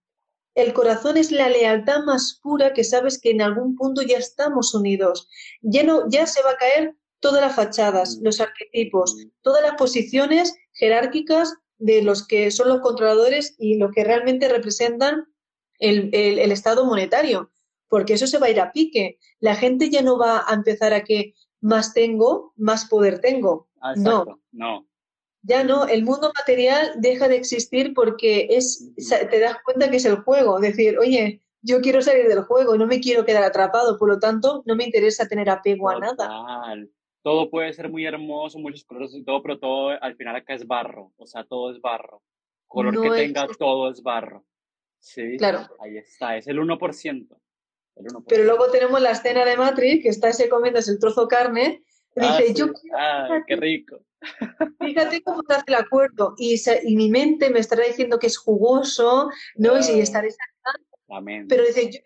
El corazón es la lealtad más pura que sabes que en algún punto ya estamos unidos. Ya, no, ya se va a caer todas las fachadas, los arquetipos, todas las posiciones jerárquicas de los que son los controladores y lo que realmente representan el, el, estado monetario, porque eso se va a ir a pique. La gente ya no va a empezar a que más tengo, más poder tengo. Ah, no, no, ya no, el mundo material deja de existir porque es, te das cuenta que es el juego, decir, oye, yo quiero salir del juego, no me quiero quedar atrapado, por lo tanto, no me interesa tener apego a nada. Todo puede ser muy hermoso, muchos colores y todo, pero todo al final acá es barro, o sea, todo es barro. Color que tenga, todo es barro. Sí, claro. ahí está, es el 1%, Pero luego tenemos la escena de Matrix, que está ese comiendo el trozo carne, ah, dice, yo ah, qué rico. Fíjate cómo te hace el acuerdo y, mi mente me estará diciendo que es jugoso, ¿no? Y si estaré Amén. Pero dice,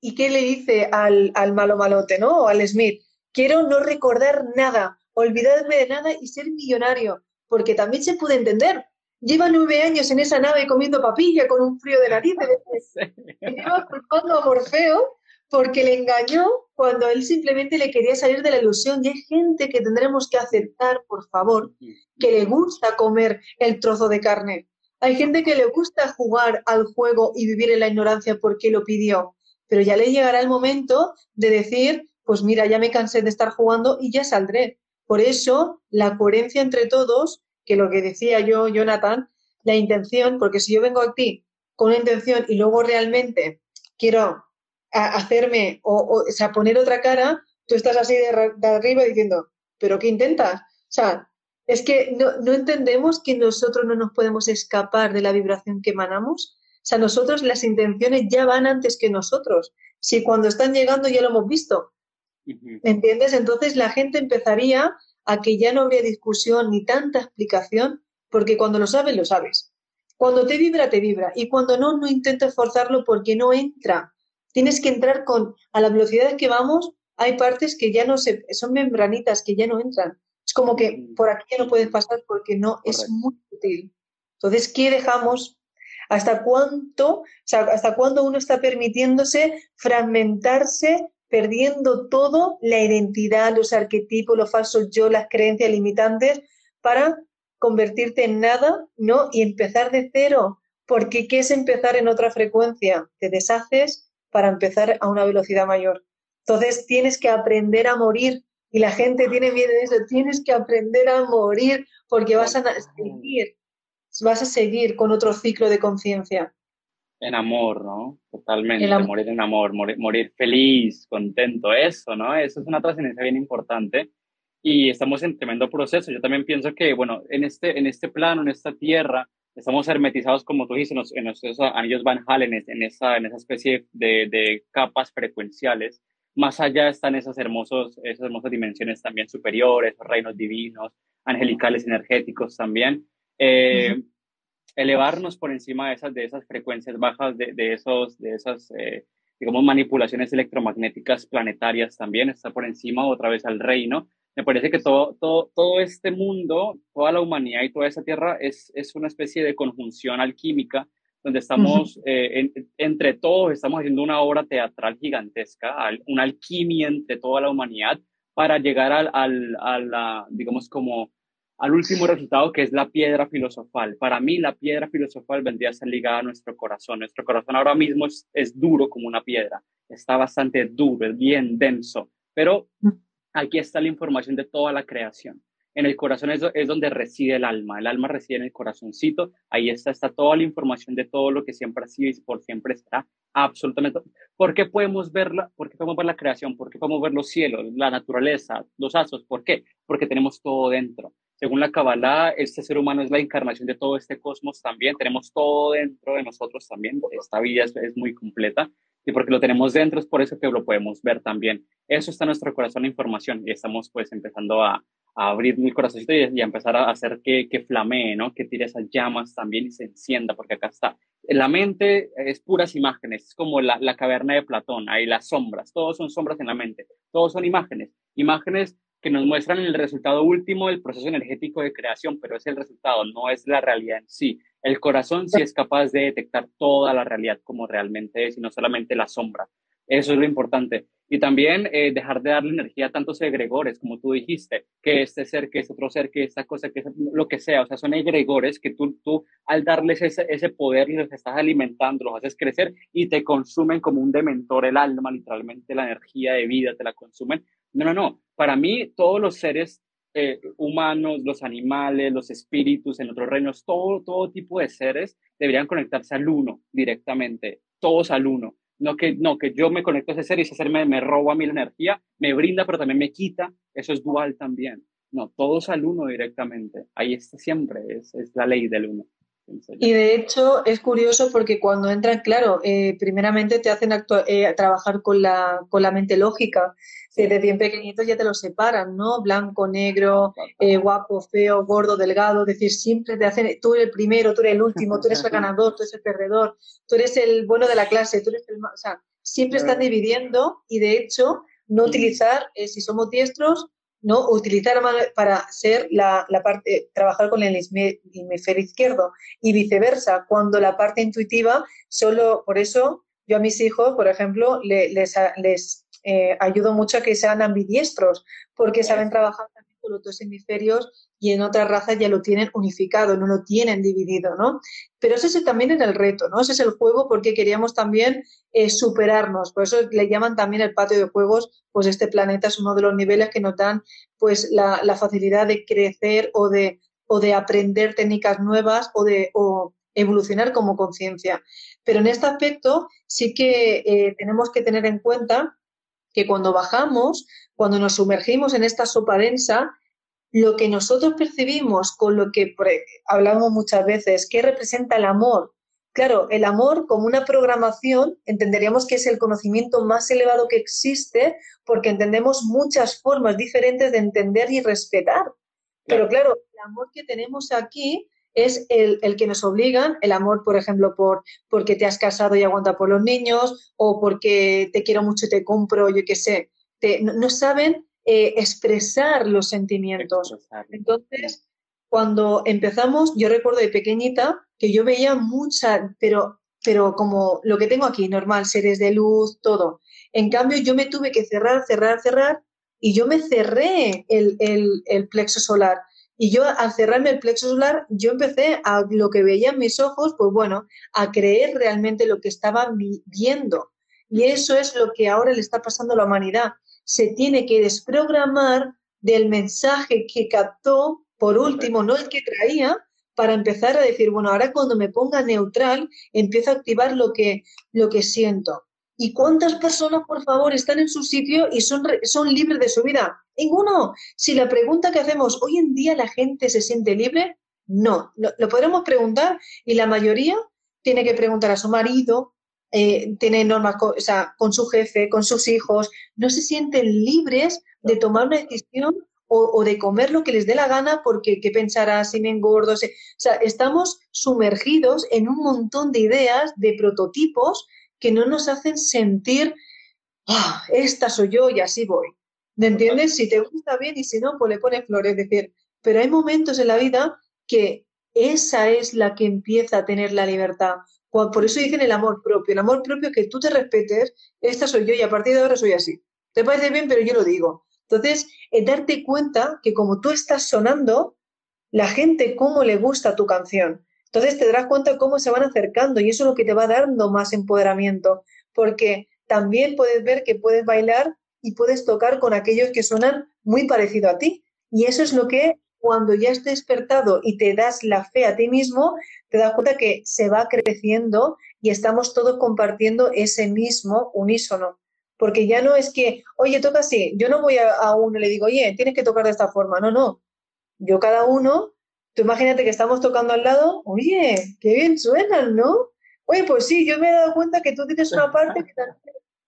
¿y qué le dice al, al malo malote, ¿no? O al Smith, quiero no recordar nada, olvidarme de nada y ser millonario, porque también se puede entender. Lleva nueve años en esa nave comiendo papilla con un frío de nariz. Y lleva culpando a Morfeo porque le engañó cuando él simplemente le quería salir de la ilusión. Y hay gente que tendremos que aceptar, por favor, que le gusta comer el trozo de carne. Hay gente que le gusta jugar al juego y vivir en la ignorancia porque lo pidió. Pero ya le llegará el momento de decir, pues mira, ya me cansé de estar jugando y ya saldré. Por eso, la coherencia entre todos, que lo que decía yo, Jonathan, la intención, porque si yo vengo a ti con una intención y luego realmente quiero hacerme o, o, sea, poner otra cara, tú estás así de, arriba diciendo, ¿pero qué intentas? O sea, es que no, no, entendemos que nosotros no nos podemos escapar de la vibración que emanamos. O sea, nosotros las intenciones ya van antes que nosotros. Si cuando están llegando ya lo hemos visto. ¿Entiendes? Entonces la gente empezaría a que ya no habría discusión ni tanta explicación, porque cuando lo sabes, lo sabes. Cuando te vibra, te vibra. Y cuando no, no intentes forzarlo porque no entra. Tienes que entrar con, a la velocidad que vamos, hay partes que ya no se, son membranitas que ya no entran. Es como que por aquí ya no puedes pasar porque no es muy útil. Entonces, ¿qué dejamos? ¿Hasta cuánto, o sea, hasta cuándo uno está permitiéndose fragmentarse, perdiendo todo, la identidad, los arquetipos, los falsos yo, las creencias limitantes, para convertirte en nada, ¿no? Y empezar de cero, porque ¿qué es empezar en otra frecuencia? Te deshaces para empezar a una velocidad mayor. Entonces tienes que aprender a morir y la gente tiene miedo de eso, tienes que aprender a morir porque vas a seguir, vas a seguir con otro ciclo de conciencia. En amor, ¿no? Totalmente, morir en amor, morir, feliz, contento, eso, ¿no? Eso es una trascendencia bien importante y estamos en tremendo proceso. Yo también pienso que, bueno, en este, en este plano, en esta tierra, estamos hermetizados, como tú dices, en, los, esos anillos Van Halen, en esa, en esa especie de, de capas frecuenciales más allá están esas, hermosos, esas hermosas dimensiones también superiores, reinos divinos, angelicales, energéticos también. Eh, elevarnos por encima de esas, de esas frecuencias bajas, de, de esos, de esas, eh, digamos, manipulaciones electromagnéticas planetarias también, está por encima otra vez al reino. Me parece que todo, todo, todo este mundo, toda la humanidad y toda esa tierra es, es una especie de conjunción alquímica donde estamos, eh, entre todos, estamos haciendo una obra teatral gigantesca, una alquimia entre toda la humanidad para llegar al, al, a la, digamos, como al último resultado que es la piedra filosofal. Para mí la piedra filosofal vendría a ser ligada a nuestro corazón. Nuestro corazón ahora mismo es, es duro como una piedra, está bastante duro, es bien denso, pero aquí está la información de toda la creación. En el corazón es, es, donde reside el alma. El alma reside en el corazoncito. Ahí está, toda la información de todo lo que siempre ha sido y por siempre estará. Absolutamente. ¿Por qué podemos verla? ¿Por qué podemos ver la creación? ¿Por qué podemos ver los cielos, la naturaleza, los astros? ¿Por qué? Porque tenemos todo dentro. Según la Kabbalah, este ser humano es la encarnación de todo este cosmos también. Tenemos todo dentro de nosotros también. Esta vida es muy completa y porque lo tenemos dentro es por eso que lo podemos ver también. Eso está en nuestro corazón, la información, y estamos pues empezando a, abrir mi corazoncito y, a empezar a hacer que, que flamee, ¿no? Que tire esas llamas también y se encienda, porque acá está. La mente es puras imágenes, es como la, la caverna de Platón, hay las sombras, todos son sombras en la mente, todos son imágenes, imágenes que nos muestran el resultado último del proceso energético de creación, pero es el resultado, no es la realidad en sí. El corazón sí es capaz de detectar toda la realidad como realmente es y no solamente la sombra. Eso es lo importante. Y también eh, dejar de darle energía a tantos egregores, como tú dijiste, que este ser, que este otro ser, que esta cosa, que lo que sea. O sea, son egregores que tú, tú al darles ese, ese poder, los estás alimentando, los haces crecer y te consumen como un dementor el alma, literalmente la energía de vida te la consumen. No, no, no. Para mí, todos los seres eh, humanos, los animales, los espíritus en otros reinos, todo, todo tipo de seres deberían conectarse al uno directamente, todos al uno. No que, no, que yo me conecto a ese ser y ese ser me, me roba la energía, me brinda, pero también me quita. Eso es dual también. No, todos al uno directamente. Ahí está siempre, es, es la ley del uno. Y de hecho es curioso porque cuando entran, claro, eh, primeramente te hacen eh, trabajar con la, con la mente lógica. Desde bien pequeñitos ya te lo separan, ¿no? Blanco, negro, eh, guapo, feo, gordo, delgado. Es decir, siempre te hacen, tú eres el primero, tú eres el último, tú eres el ganador, tú eres el perdedor, tú eres el bueno de la clase, tú eres el... O sea, siempre están dividiendo y de hecho no utilizar, si somos diestros, ¿no? Utilizar para ser la, parte, trabajar con el hemisferio izquierdo y viceversa, cuando la parte intuitiva, solo por eso yo a mis hijos, por ejemplo, les, les eh, ayudo mucho a que sean ambidiestros, porque saben trabajar los dos hemisferios y en otras razas ya lo tienen unificado, no lo tienen dividido, ¿no? Pero ese también es el reto, ¿no? Ese es el juego porque queríamos también eh, superarnos, por eso le llaman también el patio de juegos, pues este planeta es uno de los niveles que nos dan pues la, facilidad de crecer o de, o de aprender técnicas nuevas o de o evolucionar como conciencia. Pero en este aspecto sí que eh, tenemos que tener en cuenta que cuando bajamos, cuando nos sumergimos en esta sopa densa, lo que nosotros percibimos con lo que hablamos muchas veces, ¿qué representa el amor? Claro, el amor como una programación entenderíamos que es el conocimiento más elevado que existe porque entendemos muchas formas diferentes de entender y respetar. Pero claro, el amor que tenemos aquí es el, que nos obligan, el amor, por ejemplo, por porque te has casado y aguanta por los niños o porque te quiero mucho y te compro, yo qué sé. No saben eh, expresar los sentimientos. Entonces, cuando empezamos, yo recuerdo de pequeñita que yo veía mucha, pero, pero como lo que tengo aquí, normal, seres de luz, todo. En cambio, yo me tuve que cerrar, cerrar, cerrar y yo me cerré el, el, el plexo solar. Y yo al cerrarme el plexo solar, yo empecé a lo que veía en mis ojos, pues bueno, a creer realmente lo que estaba viendo. Y eso es lo que ahora le está pasando a la humanidad. Se tiene que desprogramar del mensaje que captó, por último, no el que traía, para empezar a decir, bueno, ahora cuando me ponga neutral, empiezo a activar lo que, lo que siento. ¿Y cuántas personas, por favor, están en su sitio y son, son libres de su vida? Ninguno. Si la pregunta que hacemos, ¿hoy en día la gente se siente libre? No. Lo, podremos preguntar y la mayoría tiene que preguntar a su marido, eh, tiene normas con, o sea, con su jefe, con sus hijos. No se sienten libres de tomar una decisión o, de comer lo que les dé la gana porque qué pensará si me engordo. O sea, estamos sumergidos en un montón de ideas, de prototipos que no nos hacen sentir, ah, esta soy yo y así voy. ¿Me entiendes? Si te gusta bien y si no, pues le pones flores. Es decir, pero hay momentos en la vida que esa es la que empieza a tener la libertad. Por eso dicen el amor propio. El amor propio que tú te respetes, esta soy yo y a partir de ahora soy así. Te parece bien, pero yo lo digo. Entonces, es darte cuenta que como tú estás sonando, la gente cómo le gusta tu canción. Entonces te darás cuenta cómo se van acercando y eso es lo que te va dando más empoderamiento, porque también puedes ver que puedes bailar y puedes tocar con aquellos que suenan muy parecido a ti. Y eso es lo que cuando ya estés despertado y te das la fe a ti mismo, te das cuenta que se va creciendo y estamos todos compartiendo ese mismo unísono. Porque ya no es que, oye, toca así, yo no voy a, uno y le digo, oye, tienes que tocar de esta forma. No, no. Yo cada uno Tú imagínate que estamos tocando al lado, oye, qué bien suenan, ¿no? Oye, pues sí, yo me he dado cuenta que tú tienes una parte que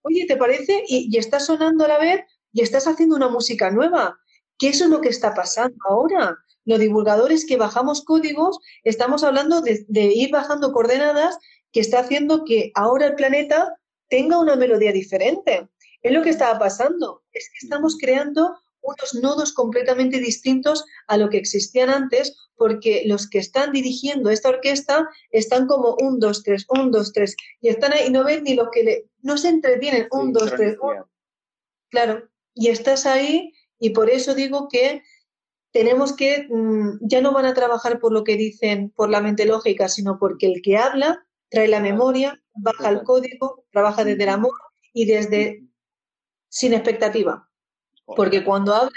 oye, ¿te parece? Y, y estás sonando a la vez y estás haciendo una música nueva. ¿Qué eso es lo que está pasando ahora. Los divulgadores que bajamos códigos, estamos hablando de, de ir bajando coordenadas que está haciendo que ahora el planeta tenga una melodía diferente. Es lo que estaba pasando. Es que estamos creando unos nodos completamente distintos a lo que existían antes, porque los que están dirigiendo esta orquesta están como un, dos, tres, un, dos, tres, y están ahí y no ven ni lo que le, no se entretienen, un, dos, tres, Claro, y estás ahí y por eso digo que tenemos que, mm, ya no van a trabajar por lo que dicen, por la mente lógica, sino porque el que habla trae la memoria, baja el código, trabaja desde el amor y desde sin expectativa. Porque cuando hablas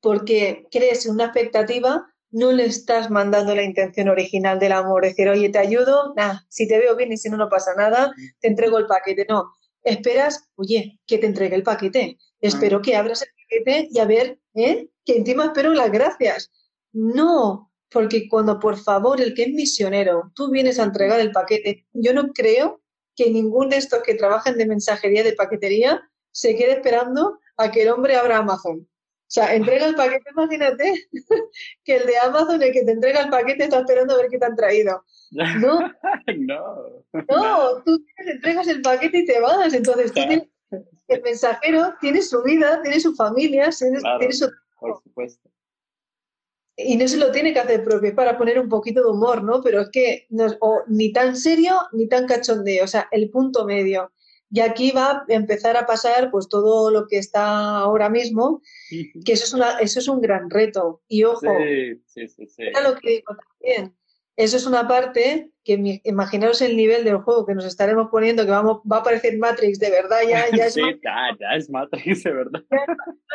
porque crees una expectativa, no le estás mandando la intención original del amor, decir, oye, te ayudo, nada, si te veo bien y si no, no pasa nada, te entrego el paquete. No, esperas, oye, que te entregue el paquete. Espero que abras el paquete y a ver, ¿eh? Que encima espero las gracias. No, porque cuando por favor el que es misionero, tú vienes a entregar el paquete, yo no creo que ningún de estos que trabajan de mensajería de paquetería se quede esperando a que el hombre abra Amazon. O sea, entrega el paquete, imagínate que el de Amazon, el que te entrega el paquete, está esperando a ver qué te han traído. No, no, no, tú entregas el paquete y te vas. Entonces, el mensajero tiene su vida, tiene su familia, tiene, su... Por supuesto. Y no se lo tiene que hacer propio, es para poner un poquito de humor, ¿no? Pero es que no ni tan serio ni tan cachondeo, o sea, el punto medio. Y aquí va a empezar a pasar pues todo lo que está ahora mismo, que eso es, una, eso es un gran reto. Y ojo, sí, sí, sí, lo que digo también, eso es una parte que imaginaos el nivel del juego que nos estaremos poniendo, que vamos, va a parecer Matrix de verdad, ya, ya es sí, ya, es Matrix de verdad.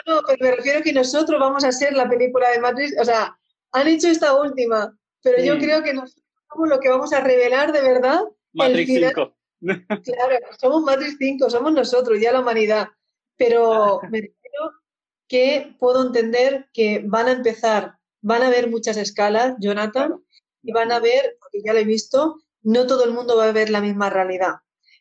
No, no, pero me refiero a que nosotros vamos a ser la película de Matrix, o sea, han hecho esta última, pero yo creo que nosotros somos lo que vamos a revelar de verdad. Matrix 5 Claro, somos Matrix 5, somos nosotros, ya la humanidad. Pero me refiero que puedo entender que van a empezar, van a haber muchas escalas, Jonathan, y van a ver, porque ya lo he visto, no todo el mundo va a ver la misma realidad.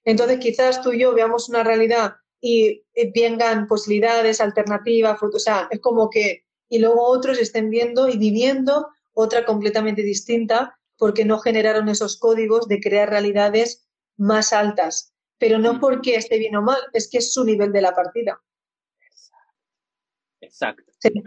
Entonces, quizás tú y yo veamos una realidad y vengan posibilidades, alternativas, o sea, es como que, y luego otros estén viendo y viviendo otra completamente distinta porque no generaron esos códigos de crear realidades más altas, pero no mm. porque esté bien o mal, es que es su nivel de la partida. Exacto.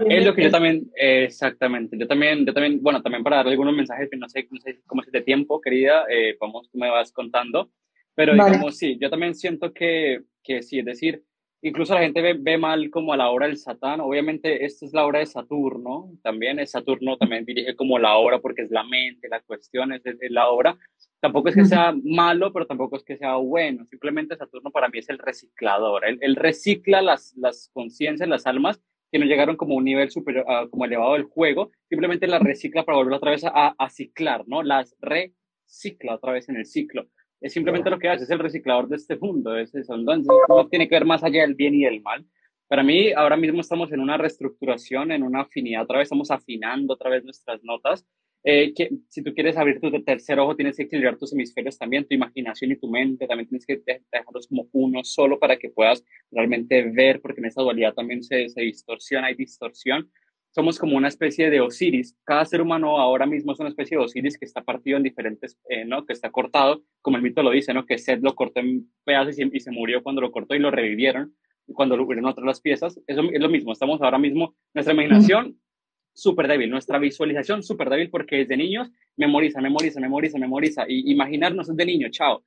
Es lo que yo también, exactamente, yo también, yo también, bueno, también para dar algunos mensajes que no sé, no sé cómo es de tiempo, querida, eh, vamos, tú me vas contando, pero digamos, sí, yo también siento que, que sí, es decir, incluso la gente ve, mal como a la hora del Satán. Obviamente, esta es la hora de Saturno también. Es Saturno también dirige como la hora porque es la mente, la cuestión, es, la hora. Tampoco es que sea malo, pero tampoco es que sea bueno. Simplemente Saturno para mí es el reciclador. Él, recicla las, las conciencias, las almas que no llegaron como un nivel superior, ah, como elevado del juego. Simplemente las recicla para volver otra vez a, a ciclar, ¿no? Las recicla otra vez en el ciclo. Es simplemente lo que hace, es el reciclador de este mundo. Es eso. Entonces, no tiene que ver más allá del bien y del mal. Para mí, ahora mismo estamos en una reestructuración, en una afinidad. Otra vez estamos afinando otra vez nuestras notas. Eh, que, si tú quieres abrir tu tercer ojo, tienes que equilibrar tus hemisferios también, tu imaginación y tu mente. También tienes que dejarlos como uno solo para que puedas realmente ver, porque en esa dualidad también se, se distorsiona, hay distorsión somos como una especie de Osiris. Cada ser humano ahora mismo es una especie de Osiris que está partido en diferentes, eh, ¿no? Que está cortado, como el mito lo dice, ¿no? Que Seth lo cortó en pedazos y, se murió cuando lo cortó y lo revivieron cuando lo hubieron otras las piezas. Eso es lo mismo. Estamos ahora mismo, nuestra imaginación súper débil, nuestra visualización súper débil porque desde niños memoriza, memoriza, memoriza, memoriza. Y imaginarnos de niño, chao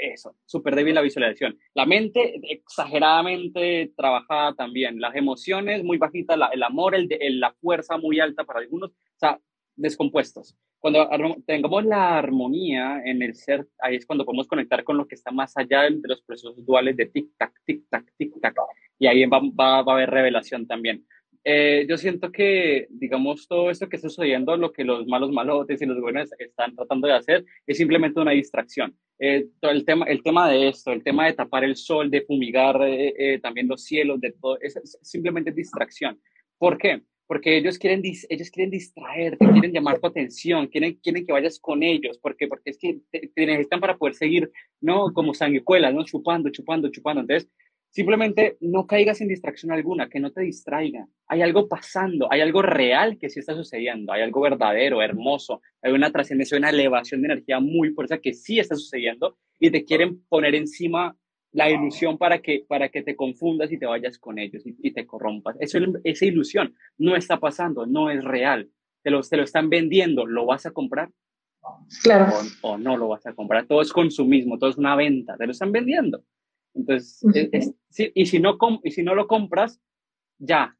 eso, súper débil la visualización. La mente exageradamente trabajada también, las emociones muy bajitas, el amor, la fuerza muy alta para algunos, o sea, descompuestos. Cuando tengamos la armonía en el ser, ahí es cuando podemos conectar con lo que está más allá de los procesos duales de tic-tac, tic-tac, tic-tac. Y ahí va, va, va a haber revelación también. Eh, yo siento que, digamos, todo esto que está sucediendo, lo que los malos malotes y los buenos están tratando de hacer, es simplemente una distracción. Eh, todo el, tema, el tema de esto, el tema de tapar el sol, de fumigar eh, también los cielos, de todo, es, simplemente distracción. ¿Por qué? Porque ellos quieren, ellos quieren distraerte, quieren llamar tu atención, quieren, quieren que vayas con ellos, porque, porque es que te, te necesitan para poder seguir, ¿no? Como sanguijuelas, ¿no? Chupando, chupando, chupando. Entonces, Simplemente no caigas en distracción alguna, que no te distraiga. Hay algo pasando, hay algo real que sí está sucediendo, hay algo verdadero, hermoso, hay una trascendencia, una elevación de energía muy fuerte que sí está sucediendo y te quieren poner encima la ilusión para que, para que te confundas y te vayas con ellos y, te corrompas. Eso, esa ilusión no está pasando, no es real. Te lo, te lo están vendiendo, ¿lo vas a comprar? Claro. O, o no lo vas a comprar. Todo es consumismo, todo es una venta, te lo están vendiendo. Entonces, y, si no y si no lo compras, ya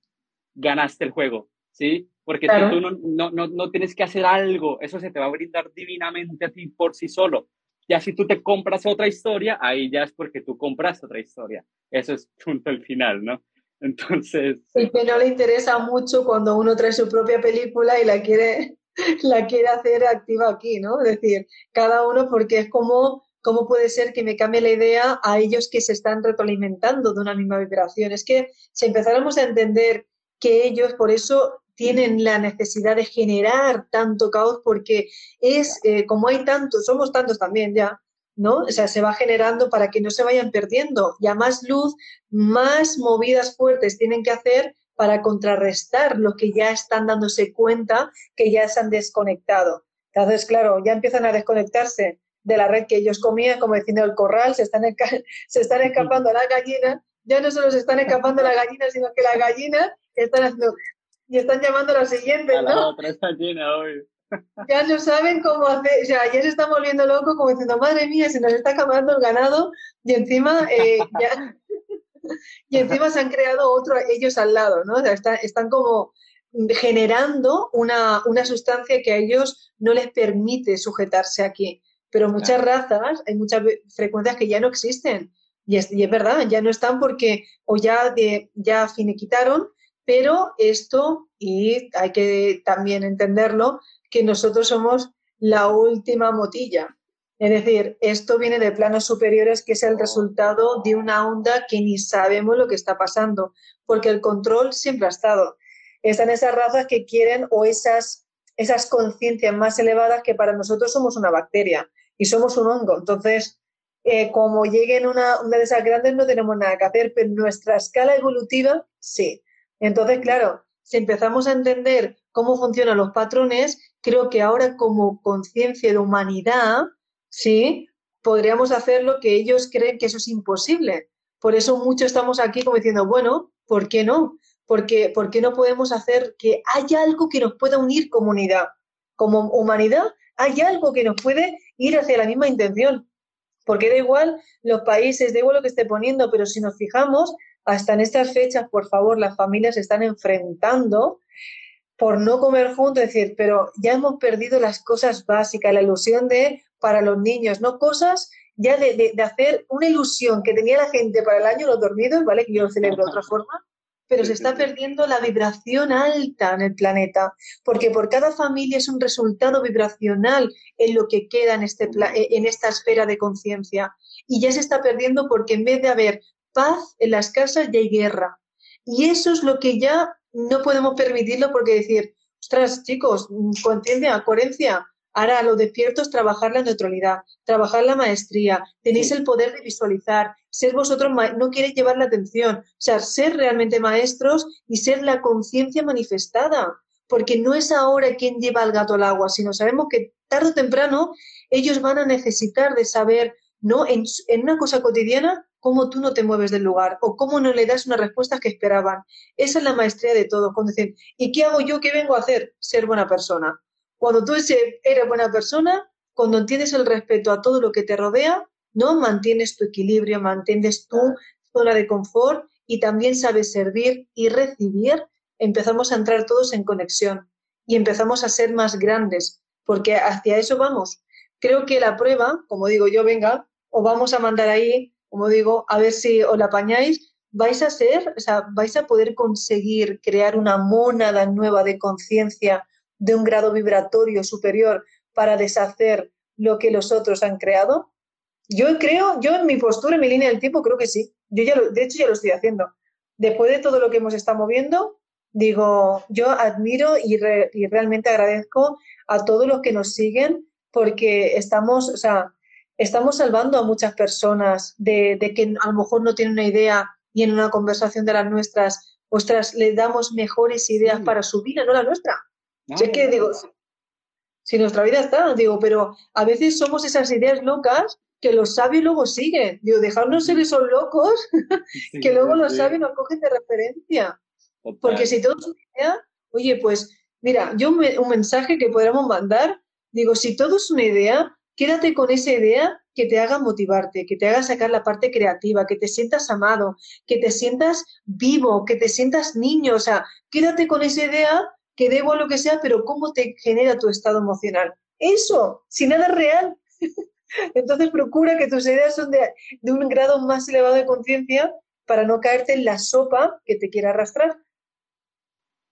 ganaste el juego, ¿sí? Porque tú no, no, no, no, tienes que hacer algo, eso se te va a brindar divinamente a ti por sí solo. Ya si tú te compras otra historia, ahí ya es porque tú compras otra historia. Eso es punto al final, ¿no? Entonces... Y que no le interesa mucho cuando uno trae su propia película y la quiere, la quiere hacer activa aquí, ¿no? Es decir, cada uno porque es como ¿cómo puede ser que me cambie la idea a ellos que se están retroalimentando de una misma vibración? Es que si empezáramos a entender que ellos por eso tienen la necesidad de generar tanto caos porque es eh, como hay tantos, somos tantos también ya, ¿no? O sea, se va generando para que no se vayan perdiendo. Ya más luz, más movidas fuertes tienen que hacer para contrarrestar lo que ya están dándose cuenta que ya se han desconectado. Entonces, claro, ya empiezan a desconectarse de la red que ellos comían, como diciendo el corral, se están, se están escapando las gallinas, ya no solo se están escapando las gallinas, sino que las gallinas están haciendo, y están llamando a la siguiente, ¿no? Ya no saben cómo hacer, o sea, ya se están volviendo locos como diciendo, madre mía, se nos está acabando el ganado y encima eh, ya, y encima se han creado otro ellos al lado, ¿no? O sea, están, están como generando una, una sustancia que a ellos no les permite sujetarse aquí. Pero muchas razas, hay muchas frecuencias que ya no existen. Y es, y es verdad, ya no están porque o ya, de, ya finiquitaron, pero esto, y hay que también entenderlo, que nosotros somos la última motilla. Es decir, esto viene de planos superiores, que es el resultado de una onda que ni sabemos lo que está pasando, porque el control siempre ha estado. Están esas razas que quieren o esas, esas conciencias más elevadas que para nosotros somos una bacteria y somos un hongo. Entonces, eh, como lleguen una, una de esas grandes no tenemos nada que hacer, pero nuestra escala evolutiva sí. Entonces, claro, si empezamos a entender cómo funcionan los patrones, creo que ahora como conciencia de humanidad, sí, podríamos hacer lo que ellos creen que eso es imposible. Por eso muchos estamos aquí como diciendo, bueno, ¿por qué no? Porque, ¿Por qué no podemos hacer que haya algo que nos pueda unir comunidad? Como humanidad hay algo que nos puede ir hacia la misma intención. Porque da igual los países, da igual lo que esté poniendo, pero si nos fijamos, hasta en estas fechas, por favor, las familias se están enfrentando por no comer juntos, es decir, pero ya hemos perdido las cosas básicas, la ilusión de para los niños, no cosas ya de, de, hacer una ilusión que tenía la gente para el año los dormidos, ¿vale? Que yo lo celebro de otra forma, pero se está perdiendo la vibración alta en el planeta, porque por cada familia es un resultado vibracional en lo que queda en, este en esta esfera de conciencia. Y ya se está perdiendo porque en vez de haber paz en las casas ya hay guerra. Y eso es lo que ya no podemos permitirlo porque decir, ostras, chicos, conciencia, coherencia, ahora lo despierto es trabajar la neutralidad, trabajar la maestría, tenéis el poder de visualizar, ser vosotros, no queréis llevar la atención, o sea, ser realmente maestros y ser la conciencia manifestada, porque no es ahora quien lleva al gato al agua, sino sabemos que tarde o temprano ellos van a necesitar de saber, ¿no? En, en una cosa cotidiana, cómo tú no te mueves del lugar o cómo no le das una respuesta que esperaban. Esa es la maestría de todo. Cuando dicen, ¿y qué hago yo? ¿Qué vengo a hacer? Ser buena persona. Cuando tú eres buena persona, cuando entiendes el respeto a todo lo que te rodea, ¿no? Mantienes tu equilibrio, mantienes tu zona de confort y también sabes servir y recibir, empezamos a entrar todos en conexión y empezamos a ser más grandes, porque hacia eso vamos. Creo que la prueba, como digo yo, venga, os vamos a mandar ahí como digo, a ver si os la apañáis, vais a ser, o sea, vais a poder conseguir crear una mónada nueva de conciencia de un grado vibratorio superior para deshacer lo que los otros han creado? Yo creo, yo en mi postura, en mi línea del tiempo, creo que sí. Yo ya de hecho, ya lo estoy haciendo. Después de todo lo que hemos estado moviendo, digo, yo admiro y, y realmente agradezco a todos los que nos siguen porque estamos, o sea, estamos salvando a muchas personas de, que a lo mejor no tienen una idea y en una conversación de las nuestras, ostras, le damos mejores ideas para su vida, no la nuestra. sé que digo, si nuestra vida está, digo, pero a veces somos esas ideas locas que los sabios luego siguen. Digo, dejarnos ser esos locos que luego los sabios nos cogen de referencia. Porque si todo es una idea, oye, pues mira, yo un mensaje que podríamos mandar, digo, si todo es una idea, Quédate con esa idea que te haga motivarte, que te haga sacar la parte creativa, que te sientas amado, que te sientas vivo, que te sientas niño. O sea, quédate con esa idea que debo lo que sea, pero cómo te genera tu estado emocional. Eso, si nada es real. Entonces procura que tus ideas son de, un grado más elevado de conciencia para no caerte en la sopa que te quiera arrastrar.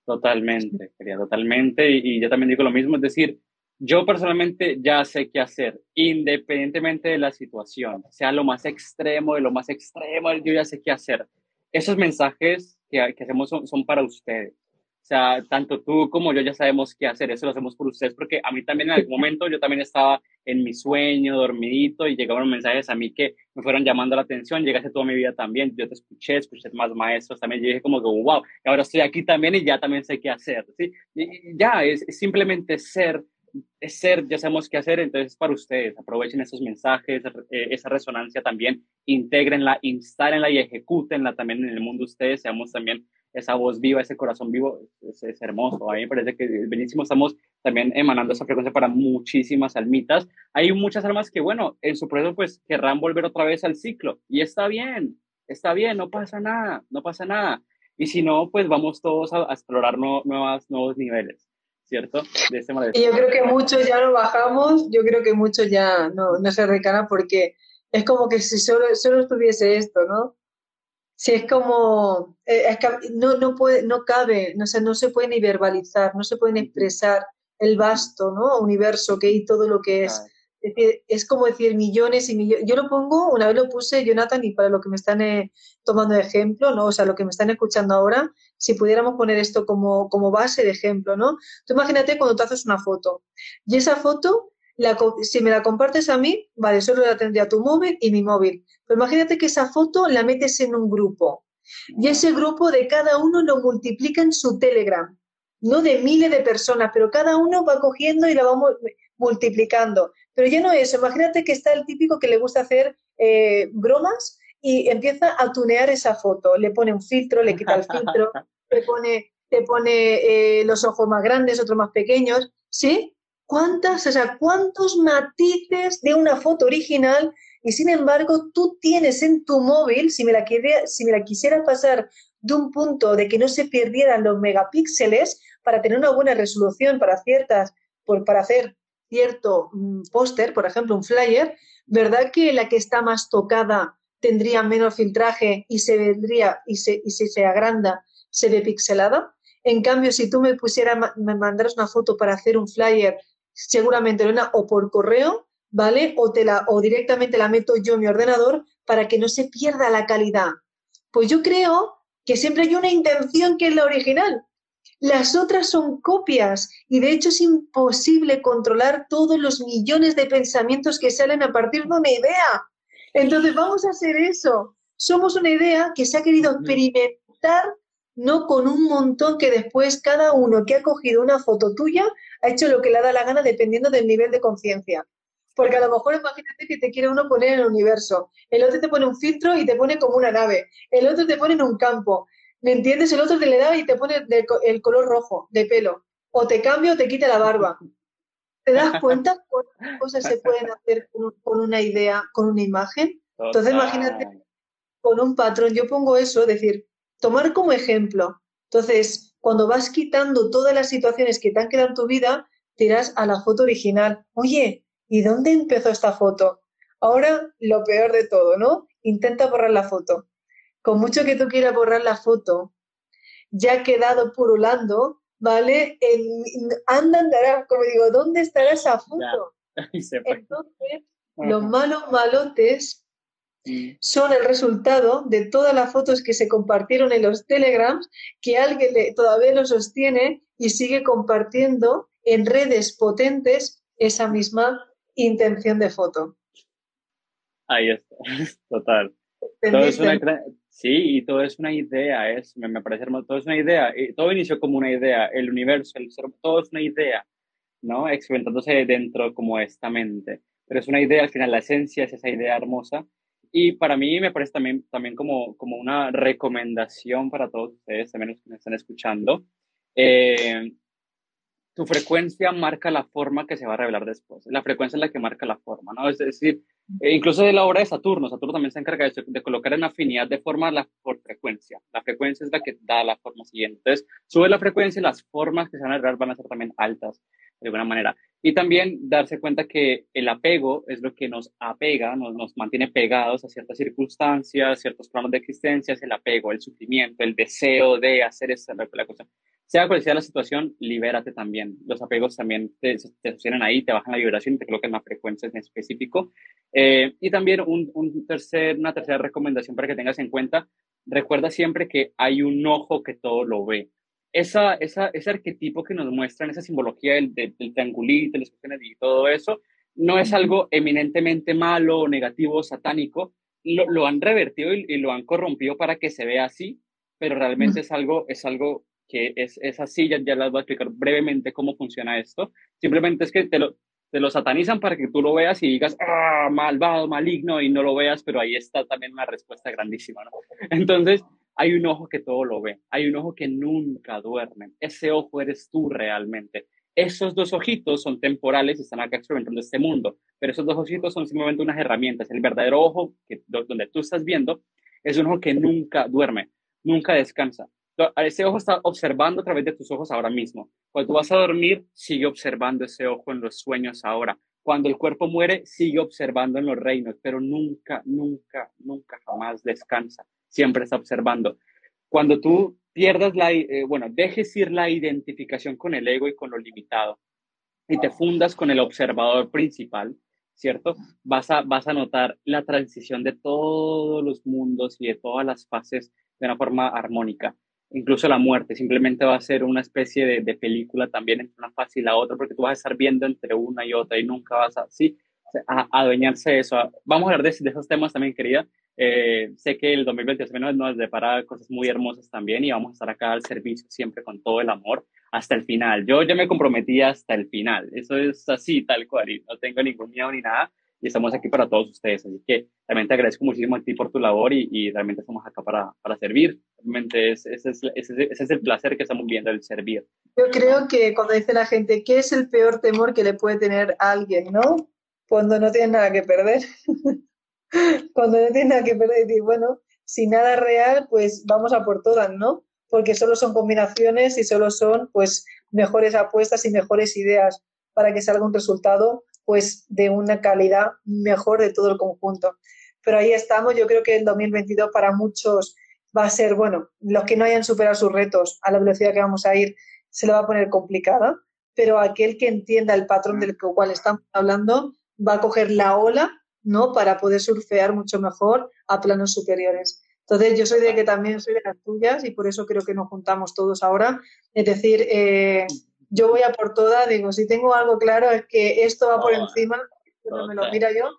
Totalmente, quería totalmente. Y, y yo también digo lo mismo, es decir, yo personalmente ya sé qué hacer, independientemente de la situación, sea lo más extremo, de lo más extremo, yo ya sé qué hacer. Esos mensajes que, que hacemos son, son, para ustedes. O sea, tanto tú como yo ya sabemos qué hacer, eso lo hacemos por ustedes, porque a mí también en algún momento yo también estaba en mi sueño, dormidito, y llegaban mensajes a mí que me fueron llamando la atención, llegaste toda mi vida también, yo te escuché, escuché más maestros también, y dije como que, wow, ahora estoy aquí también y ya también sé qué hacer, ¿sí? Y ya, es, es simplemente ser es ser, ya sabemos qué hacer, entonces para ustedes, aprovechen esos mensajes, eh, esa resonancia también, integrenla, instálenla y ejecútenla también en el mundo ustedes, seamos también esa voz viva, ese corazón vivo, es, hermoso, a mí me parece que es bellísimo, estamos también emanando esa frecuencia para muchísimas almitas, hay muchas almas que, bueno, en su proceso pues querrán volver otra vez al ciclo, y está bien, está bien, no pasa nada, no pasa nada, y si no, pues vamos todos a, explorar nuevas, nuevos niveles. ¿cierto? De este y yo creo que muchos ya lo bajamos, yo creo que muchos ya no, no se recana porque es como que si solo, solo estuviese esto, ¿no? Si es como, eh, es que no, no, puede, no cabe, no, no se puede ni verbalizar, no se pueden expresar el vasto ¿no? universo que hay todo lo que es. Es, decir, es como decir millones y millones. Yo lo pongo, una vez lo puse, Jonathan, y para lo que me están eh, tomando de ejemplo, ¿no? O sea, lo que me están escuchando ahora, si pudiéramos poner esto como, como base de ejemplo, ¿no? Tú imagínate cuando tú haces una foto y esa foto, la, si me la compartes a mí, vale, solo la tendría tu móvil y mi móvil. Pero imagínate que esa foto la metes en un grupo y ese grupo de cada uno lo multiplica en su Telegram, no de miles de personas, pero cada uno va cogiendo y la va multiplicando. Pero ya no es eso, imagínate que está el típico que le gusta hacer eh, bromas y empieza a tunear esa foto, le pone un filtro, le quita el filtro, le pone, le pone eh, los ojos más grandes, otros más pequeños, ¿sí? ¿Cuántas, o sea, cuántos matices de una foto original Y sin embargo, tú tienes en tu móvil, si me la, si me la quisiera pasar de un punto de que no se perdieran los megapíxeles para tener una buena resolución para ciertas, por, para hacer cierto mm, póster, por ejemplo, un flyer, ¿verdad que la que está más tocada tendría menos filtraje y se vendría y, se, y si se agranda se ve pixelada? En cambio, si tú me pusieras, me mandaras una foto para hacer un flyer, seguramente una o por correo, ¿vale? O, te la, o directamente la meto yo en mi ordenador para que no se pierda la calidad. Pues yo creo que siempre hay una intención que es la original. Las otras son copias y de hecho es imposible controlar todos los millones de pensamientos que salen a partir de una idea. Entonces vamos a hacer eso. Somos una idea que se ha querido experimentar no con un montón que después cada uno que ha cogido una foto tuya ha hecho lo que le da la gana dependiendo del nivel de conciencia. Porque a lo mejor imagínate que te quiere uno poner en el universo, el otro te pone un filtro y te pone como una nave, el otro te pone en un campo, ¿me entiendes? El otro te le da y te pone el color rojo de pelo, o te cambia o te quita la barba. ¿Te das cuenta cuántas cosas se pueden hacer con, una idea, con una imagen? Entonces imagínate con un patrón, yo pongo eso, decir, tomar como ejemplo. Entonces, cuando vas quitando todas las situaciones que te han quedado en tu vida, tiras a la foto original. Oye, ¿y dónde empezó esta foto? Ahora, lo peor de todo, ¿no? Intenta borrar la foto. Con mucho que tú quieras borrar la foto, ya ha quedado purulando, ¿vale? anda, andará, como digo, ¿dónde estará esa foto? Entonces, los malos malotes. Son el resultado de todas las fotos que se compartieron en los telegrams, que alguien todavía lo sostiene y sigue compartiendo en redes potentes esa misma intención de foto. Ahí está, total. sí, y todo es una idea, es, me, parece hermoso, todo es una idea, y todo inició como una idea, el universo, el ser, todo es una idea, ¿no? Experimentándose dentro como esta mente, pero es una idea, al final la esencia es esa idea hermosa, y para mí me parece también, también como, como una recomendación para todos ustedes, también los que me están escuchando, eh, tu frecuencia marca la forma que se va a revelar después. La frecuencia es la que marca la forma, ¿no? Es decir, e incluso de la obra de Saturno, Saturno también se encarga de, de colocar en afinidad de forma la, por frecuencia. La frecuencia es la que da la forma siguiente. Entonces, sube la frecuencia y las formas que se van a revelar van a ser también altas, de alguna manera. Y también darse cuenta que el apego es lo que nos apega, nos, nos mantiene pegados a ciertas circunstancias, ciertos planos de existencia, es el apego, el sufrimiento, el deseo de hacer esa la cosa sea cual sea la situación, libérate también. Los apegos también te, te sostienen ahí, te bajan la vibración te colocan una frecuencia en específico. Eh, y también un, un, tercer, una tercera recomendación para que tengas en cuenta, recuerda siempre que hay un ojo que todo lo ve. Esa, esa, ese arquetipo que nos muestran, esa simbología del, del, triangulito, las cuestiones y todo eso, no es algo eminentemente malo, negativo, satánico. Lo, lo han revertido y, y, lo han corrompido para que se vea así, pero realmente es algo, es algo que es, es así, ya, ya les voy a explicar brevemente cómo funciona esto. Simplemente es que te lo, te lo satanizan para que tú lo veas y digas, ah, malvado, maligno, y no lo veas, pero ahí está también una respuesta grandísima, ¿no? Entonces, hay un ojo que todo lo ve, hay un ojo que nunca duerme. Ese ojo eres tú realmente. Esos dos ojitos son temporales y están acá experimentando este mundo, pero esos dos ojitos son simplemente unas herramientas. El verdadero ojo, que, donde tú estás viendo, es un ojo que nunca duerme, nunca descansa ese ojo está observando a través de tus ojos ahora mismo. Cuando vas a dormir, sigue observando ese ojo en los sueños ahora. Cuando el cuerpo muere, sigue observando en los reinos, pero nunca, nunca, nunca, jamás descansa. Siempre está observando. Cuando tú pierdas la, eh, bueno, dejes ir la identificación con el ego y con lo limitado y te fundas con el observador principal, ¿cierto? Vas a, vas a notar la transición de todos los mundos y de todas las fases de una forma armónica incluso la muerte, simplemente va a ser una especie de, película también entre una fase y la otra, porque tú vas a estar viendo entre una y otra y nunca vas a, sí, a, adueñarse de eso. Vamos a hablar de, de esos temas también, querida. Eh, sé que el 2023 nos depara cosas muy hermosas también y vamos a estar acá al servicio siempre con todo el amor hasta el final. Yo ya me comprometí hasta el final, eso es así, tal cual, no tengo ningún miedo ni nada y estamos aquí para todos ustedes. Así que realmente agradezco muchísimo a ti por tu labor y, y realmente estamos acá para, para servir. Realmente ese, es, ese, ese, es el placer que estamos viendo, el servir. Yo creo que cuando dice la gente, ¿qué es el peor temor que le puede tener a alguien, no? Cuando no tiene nada que perder. cuando no tiene nada que perder, decir, bueno, si nada es real, pues vamos a por todas, ¿no? Porque solo son combinaciones y solo son, pues, mejores apuestas y mejores ideas para que salga un resultado, pues, de una calidad mejor de todo el conjunto. Pero ahí estamos, yo creo que el 2022 para muchos va a ser, bueno, los que no hayan superado sus retos a la velocidad que vamos a ir, se lo va a poner complicada, pero aquel que entienda el patrón del cual estamos hablando va a coger la ola, ¿no? Para poder surfear mucho mejor a planos superiores. Entonces, yo soy de que también soy de las tuyas y por eso creo que nos juntamos todos ahora. Es decir, eh, yo voy a por todas, digo, si tengo algo claro es que esto va por encima, me lo mira yo,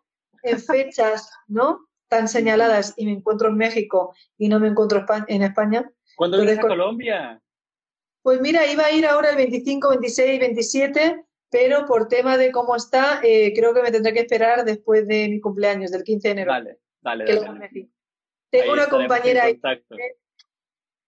en fechas, ¿no? Tan señaladas y me encuentro en México y no me encuentro en España. ¿Cuándo vienes a Colombia? Pues mira, iba a ir ahora el 25, 26, 27, pero por tema de cómo está, eh, creo que me tendré que esperar después de mi cumpleaños, del 15 de enero. Vale, vale. Tengo una compañera ahí.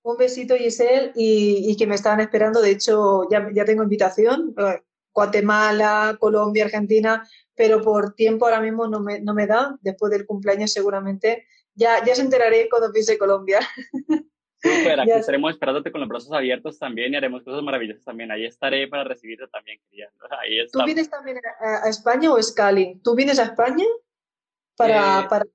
Un besito, Giselle, y, y, que me estaban esperando. De hecho, ya, ya tengo invitación. Eh, Guatemala, Colombia, Argentina, pero por tiempo ahora mismo no me, no me da. Después del cumpleaños seguramente. Ya, ya se enteraré cuando pise Colombia. aquí estaremos esperándote con los brazos abiertos también y haremos cosas maravillosas también. Ahí estaré para recibirte también, querida. Ahí ¿Tú vienes también a, España o es Cali? ¿Tú vienes a España? Para, eh, para...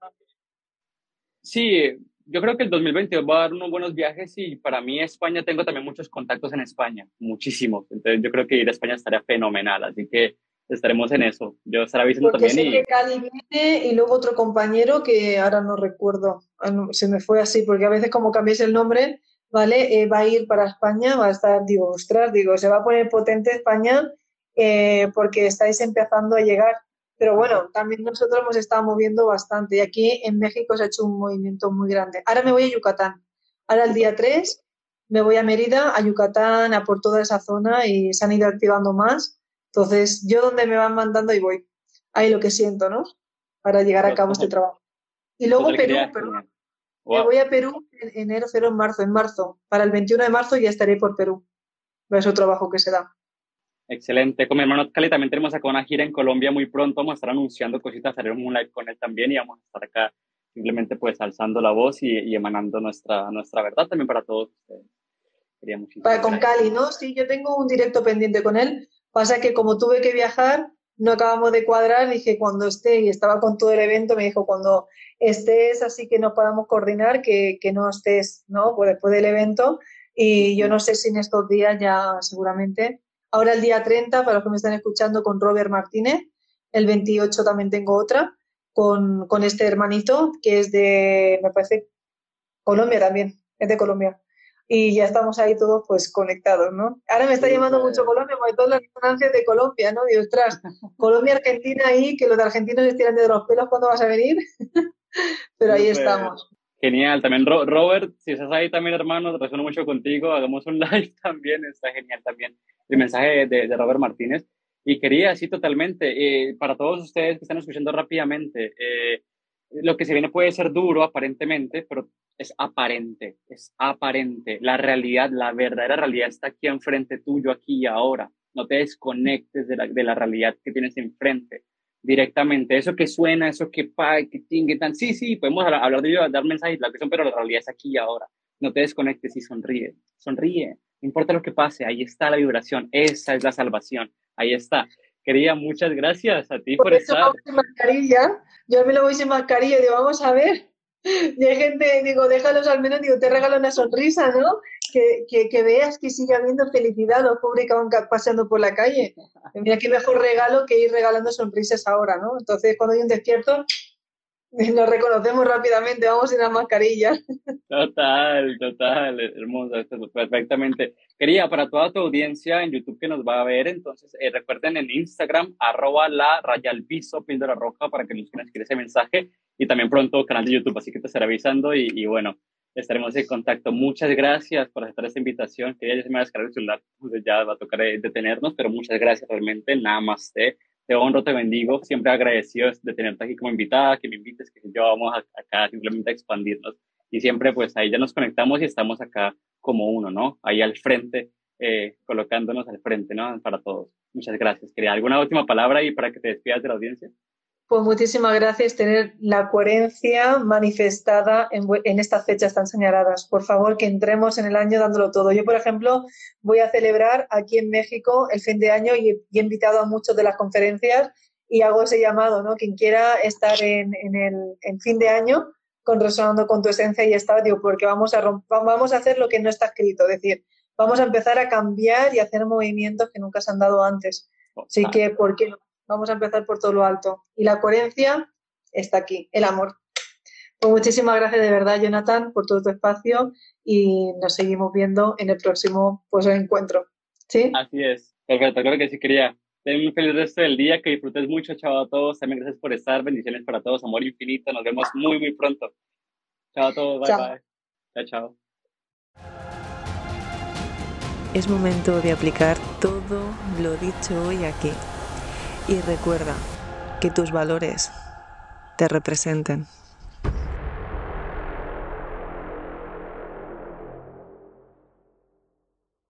Sí, yo creo que el 2022 va a dar unos buenos viajes y para mí España tengo también muchos contactos en España, muchísimos. Entonces yo creo que ir a España estaría fenomenal, así que estaremos en eso. Yo estaré avisando también. y... que Cali viene y luego otro compañero que ahora no recuerdo, ah, se me fue así, porque a veces como cambiéis el nombre, ¿vale? Eh, va a ir para España, va a estar, digo, ostras, digo, se va a poner potente España eh, porque estáis empezando a llegar. Pero bueno, también nosotros hemos estado moviendo bastante y aquí en México se ha hecho un movimiento muy grande. Ahora me voy a Yucatán. Ahora el día 3 me voy a Mérida, a Yucatán, a por toda esa zona y se han ido activando más entonces, yo donde me van mandando y voy. Ahí lo que siento, ¿no? Para llegar a cabo este trabajo. Y luego Perú, Perú. Me voy a Perú en enero, cero, en marzo, en marzo. Para el 21 de marzo ya estaré por Perú. Es otro trabajo que se da. Excelente. Con mi hermano Cali también tenemos acá una gira en Colombia muy pronto. Vamos a estar anunciando cositas, haremos un live con él también y vamos a estar acá simplemente pues alzando la voz y, emanando nuestra, nuestra verdad también para todos ustedes. Para, con Cali, ¿no? Sí, yo tengo un directo pendiente con él Pasa que como tuve que viajar, no acabamos de cuadrar, dije cuando esté, y estaba con todo el evento, me dijo cuando estés así que no podamos coordinar, que, que no estés, ¿no? Pues después del evento, y yo no sé si en estos días ya seguramente. Ahora el día 30, para los que me están escuchando, con Robert Martínez, el 28 también tengo otra, con, con este hermanito, que es de, me parece, Colombia también, es de Colombia y ya estamos ahí todos pues conectados, ¿no? Ahora me está llamando mucho Colombia, porque todas las resonancias de Colombia, ¿no? Y ostras, Colombia, Argentina ahí, que los de argentinos se tiran de los pelos cuando vas a venir, pero ahí estamos. Genial, también Robert, si estás ahí también hermano, resueno mucho contigo, hagamos un live también, está genial también el mensaje de, de Robert Martínez. Y quería, sí, totalmente, eh, para todos ustedes que están escuchando rápidamente, eh, lo que se viene puede ser duro aparentemente, pero es aparente, es aparente. La realidad, la verdadera realidad está aquí enfrente tuyo, aquí y ahora. No te desconectes de la, de la realidad que tienes enfrente directamente. Eso que suena, eso que pa, que tingue, tan. Sí, sí, podemos hablar de ello, dar mensajes, la cuestión, pero la realidad es aquí y ahora. No te desconectes y sonríe. Sonríe. No importa lo que pase, ahí está la vibración. Esa es la salvación. Ahí está. Quería, muchas gracias a ti por, por estar. mascarilla. Yo me lo voy sin mascarilla digo, vamos a ver. Y hay gente, digo, déjalos al menos, digo, te regalo una sonrisa, ¿no? Que, que, que veas que sigue habiendo felicidad los pobres que van paseando por la calle. Mira qué mejor regalo que ir regalando sonrisas ahora, ¿no? Entonces, cuando hay un despierto, Nos reconocemos rápidamente, vamos sin la mascarilla. Total, total, hermoso, perfectamente. Quería para toda tu audiencia en YouTube que nos va a ver, entonces eh, recuerden en Instagram, arroba la raya al piso, píldora roja, para que nos quieran escribir ese mensaje y también pronto canal de YouTube, así que te estaré avisando y, y bueno, estaremos en contacto. Muchas gracias por aceptar esta invitación. Quería ya se me va a descargar el celular, pues ya va a tocar eh, detenernos, pero muchas gracias realmente, nada más te te honro, te bendigo, siempre agradecido de tenerte aquí como invitada, que me invites, que yo vamos acá simplemente a expandirnos y siempre pues ahí ya nos conectamos y estamos acá como uno, ¿no? Ahí al frente, eh, colocándonos al frente, ¿no? Para todos. Muchas gracias. ¿Quería alguna última palabra y para que te despidas de la audiencia? Pues muchísimas gracias tener la coherencia manifestada en, estas fechas tan señaladas. Por favor, que entremos en el año dándolo todo. Yo, por ejemplo, voy a celebrar aquí en México el fin de año y he, invitado a muchos de las conferencias y hago ese llamado, ¿no? Quien quiera estar en, el fin de año con resonando con tu esencia y estadio, porque vamos a, vamos a hacer lo que no está escrito, es decir, vamos a empezar a cambiar y hacer movimientos que nunca se han dado antes. Así que, ¿por qué no? Vamos a empezar por todo lo alto. Y la coherencia está aquí, el amor. Pues muchísimas gracias de verdad, Jonathan, por todo tu espacio y nos seguimos viendo en el próximo pues, encuentro. ¿Sí? Así es. Perfecto, creo que sí quería. Ten un feliz resto del día, que disfrutes mucho, chao a todos. También gracias por estar. Bendiciones para todos. Amor infinito. Nos vemos muy, muy pronto. Chao a todos. Bye, bye. Chao, chao. Es momento de aplicar todo lo dicho hoy aquí y recuerda que tus valores te representen.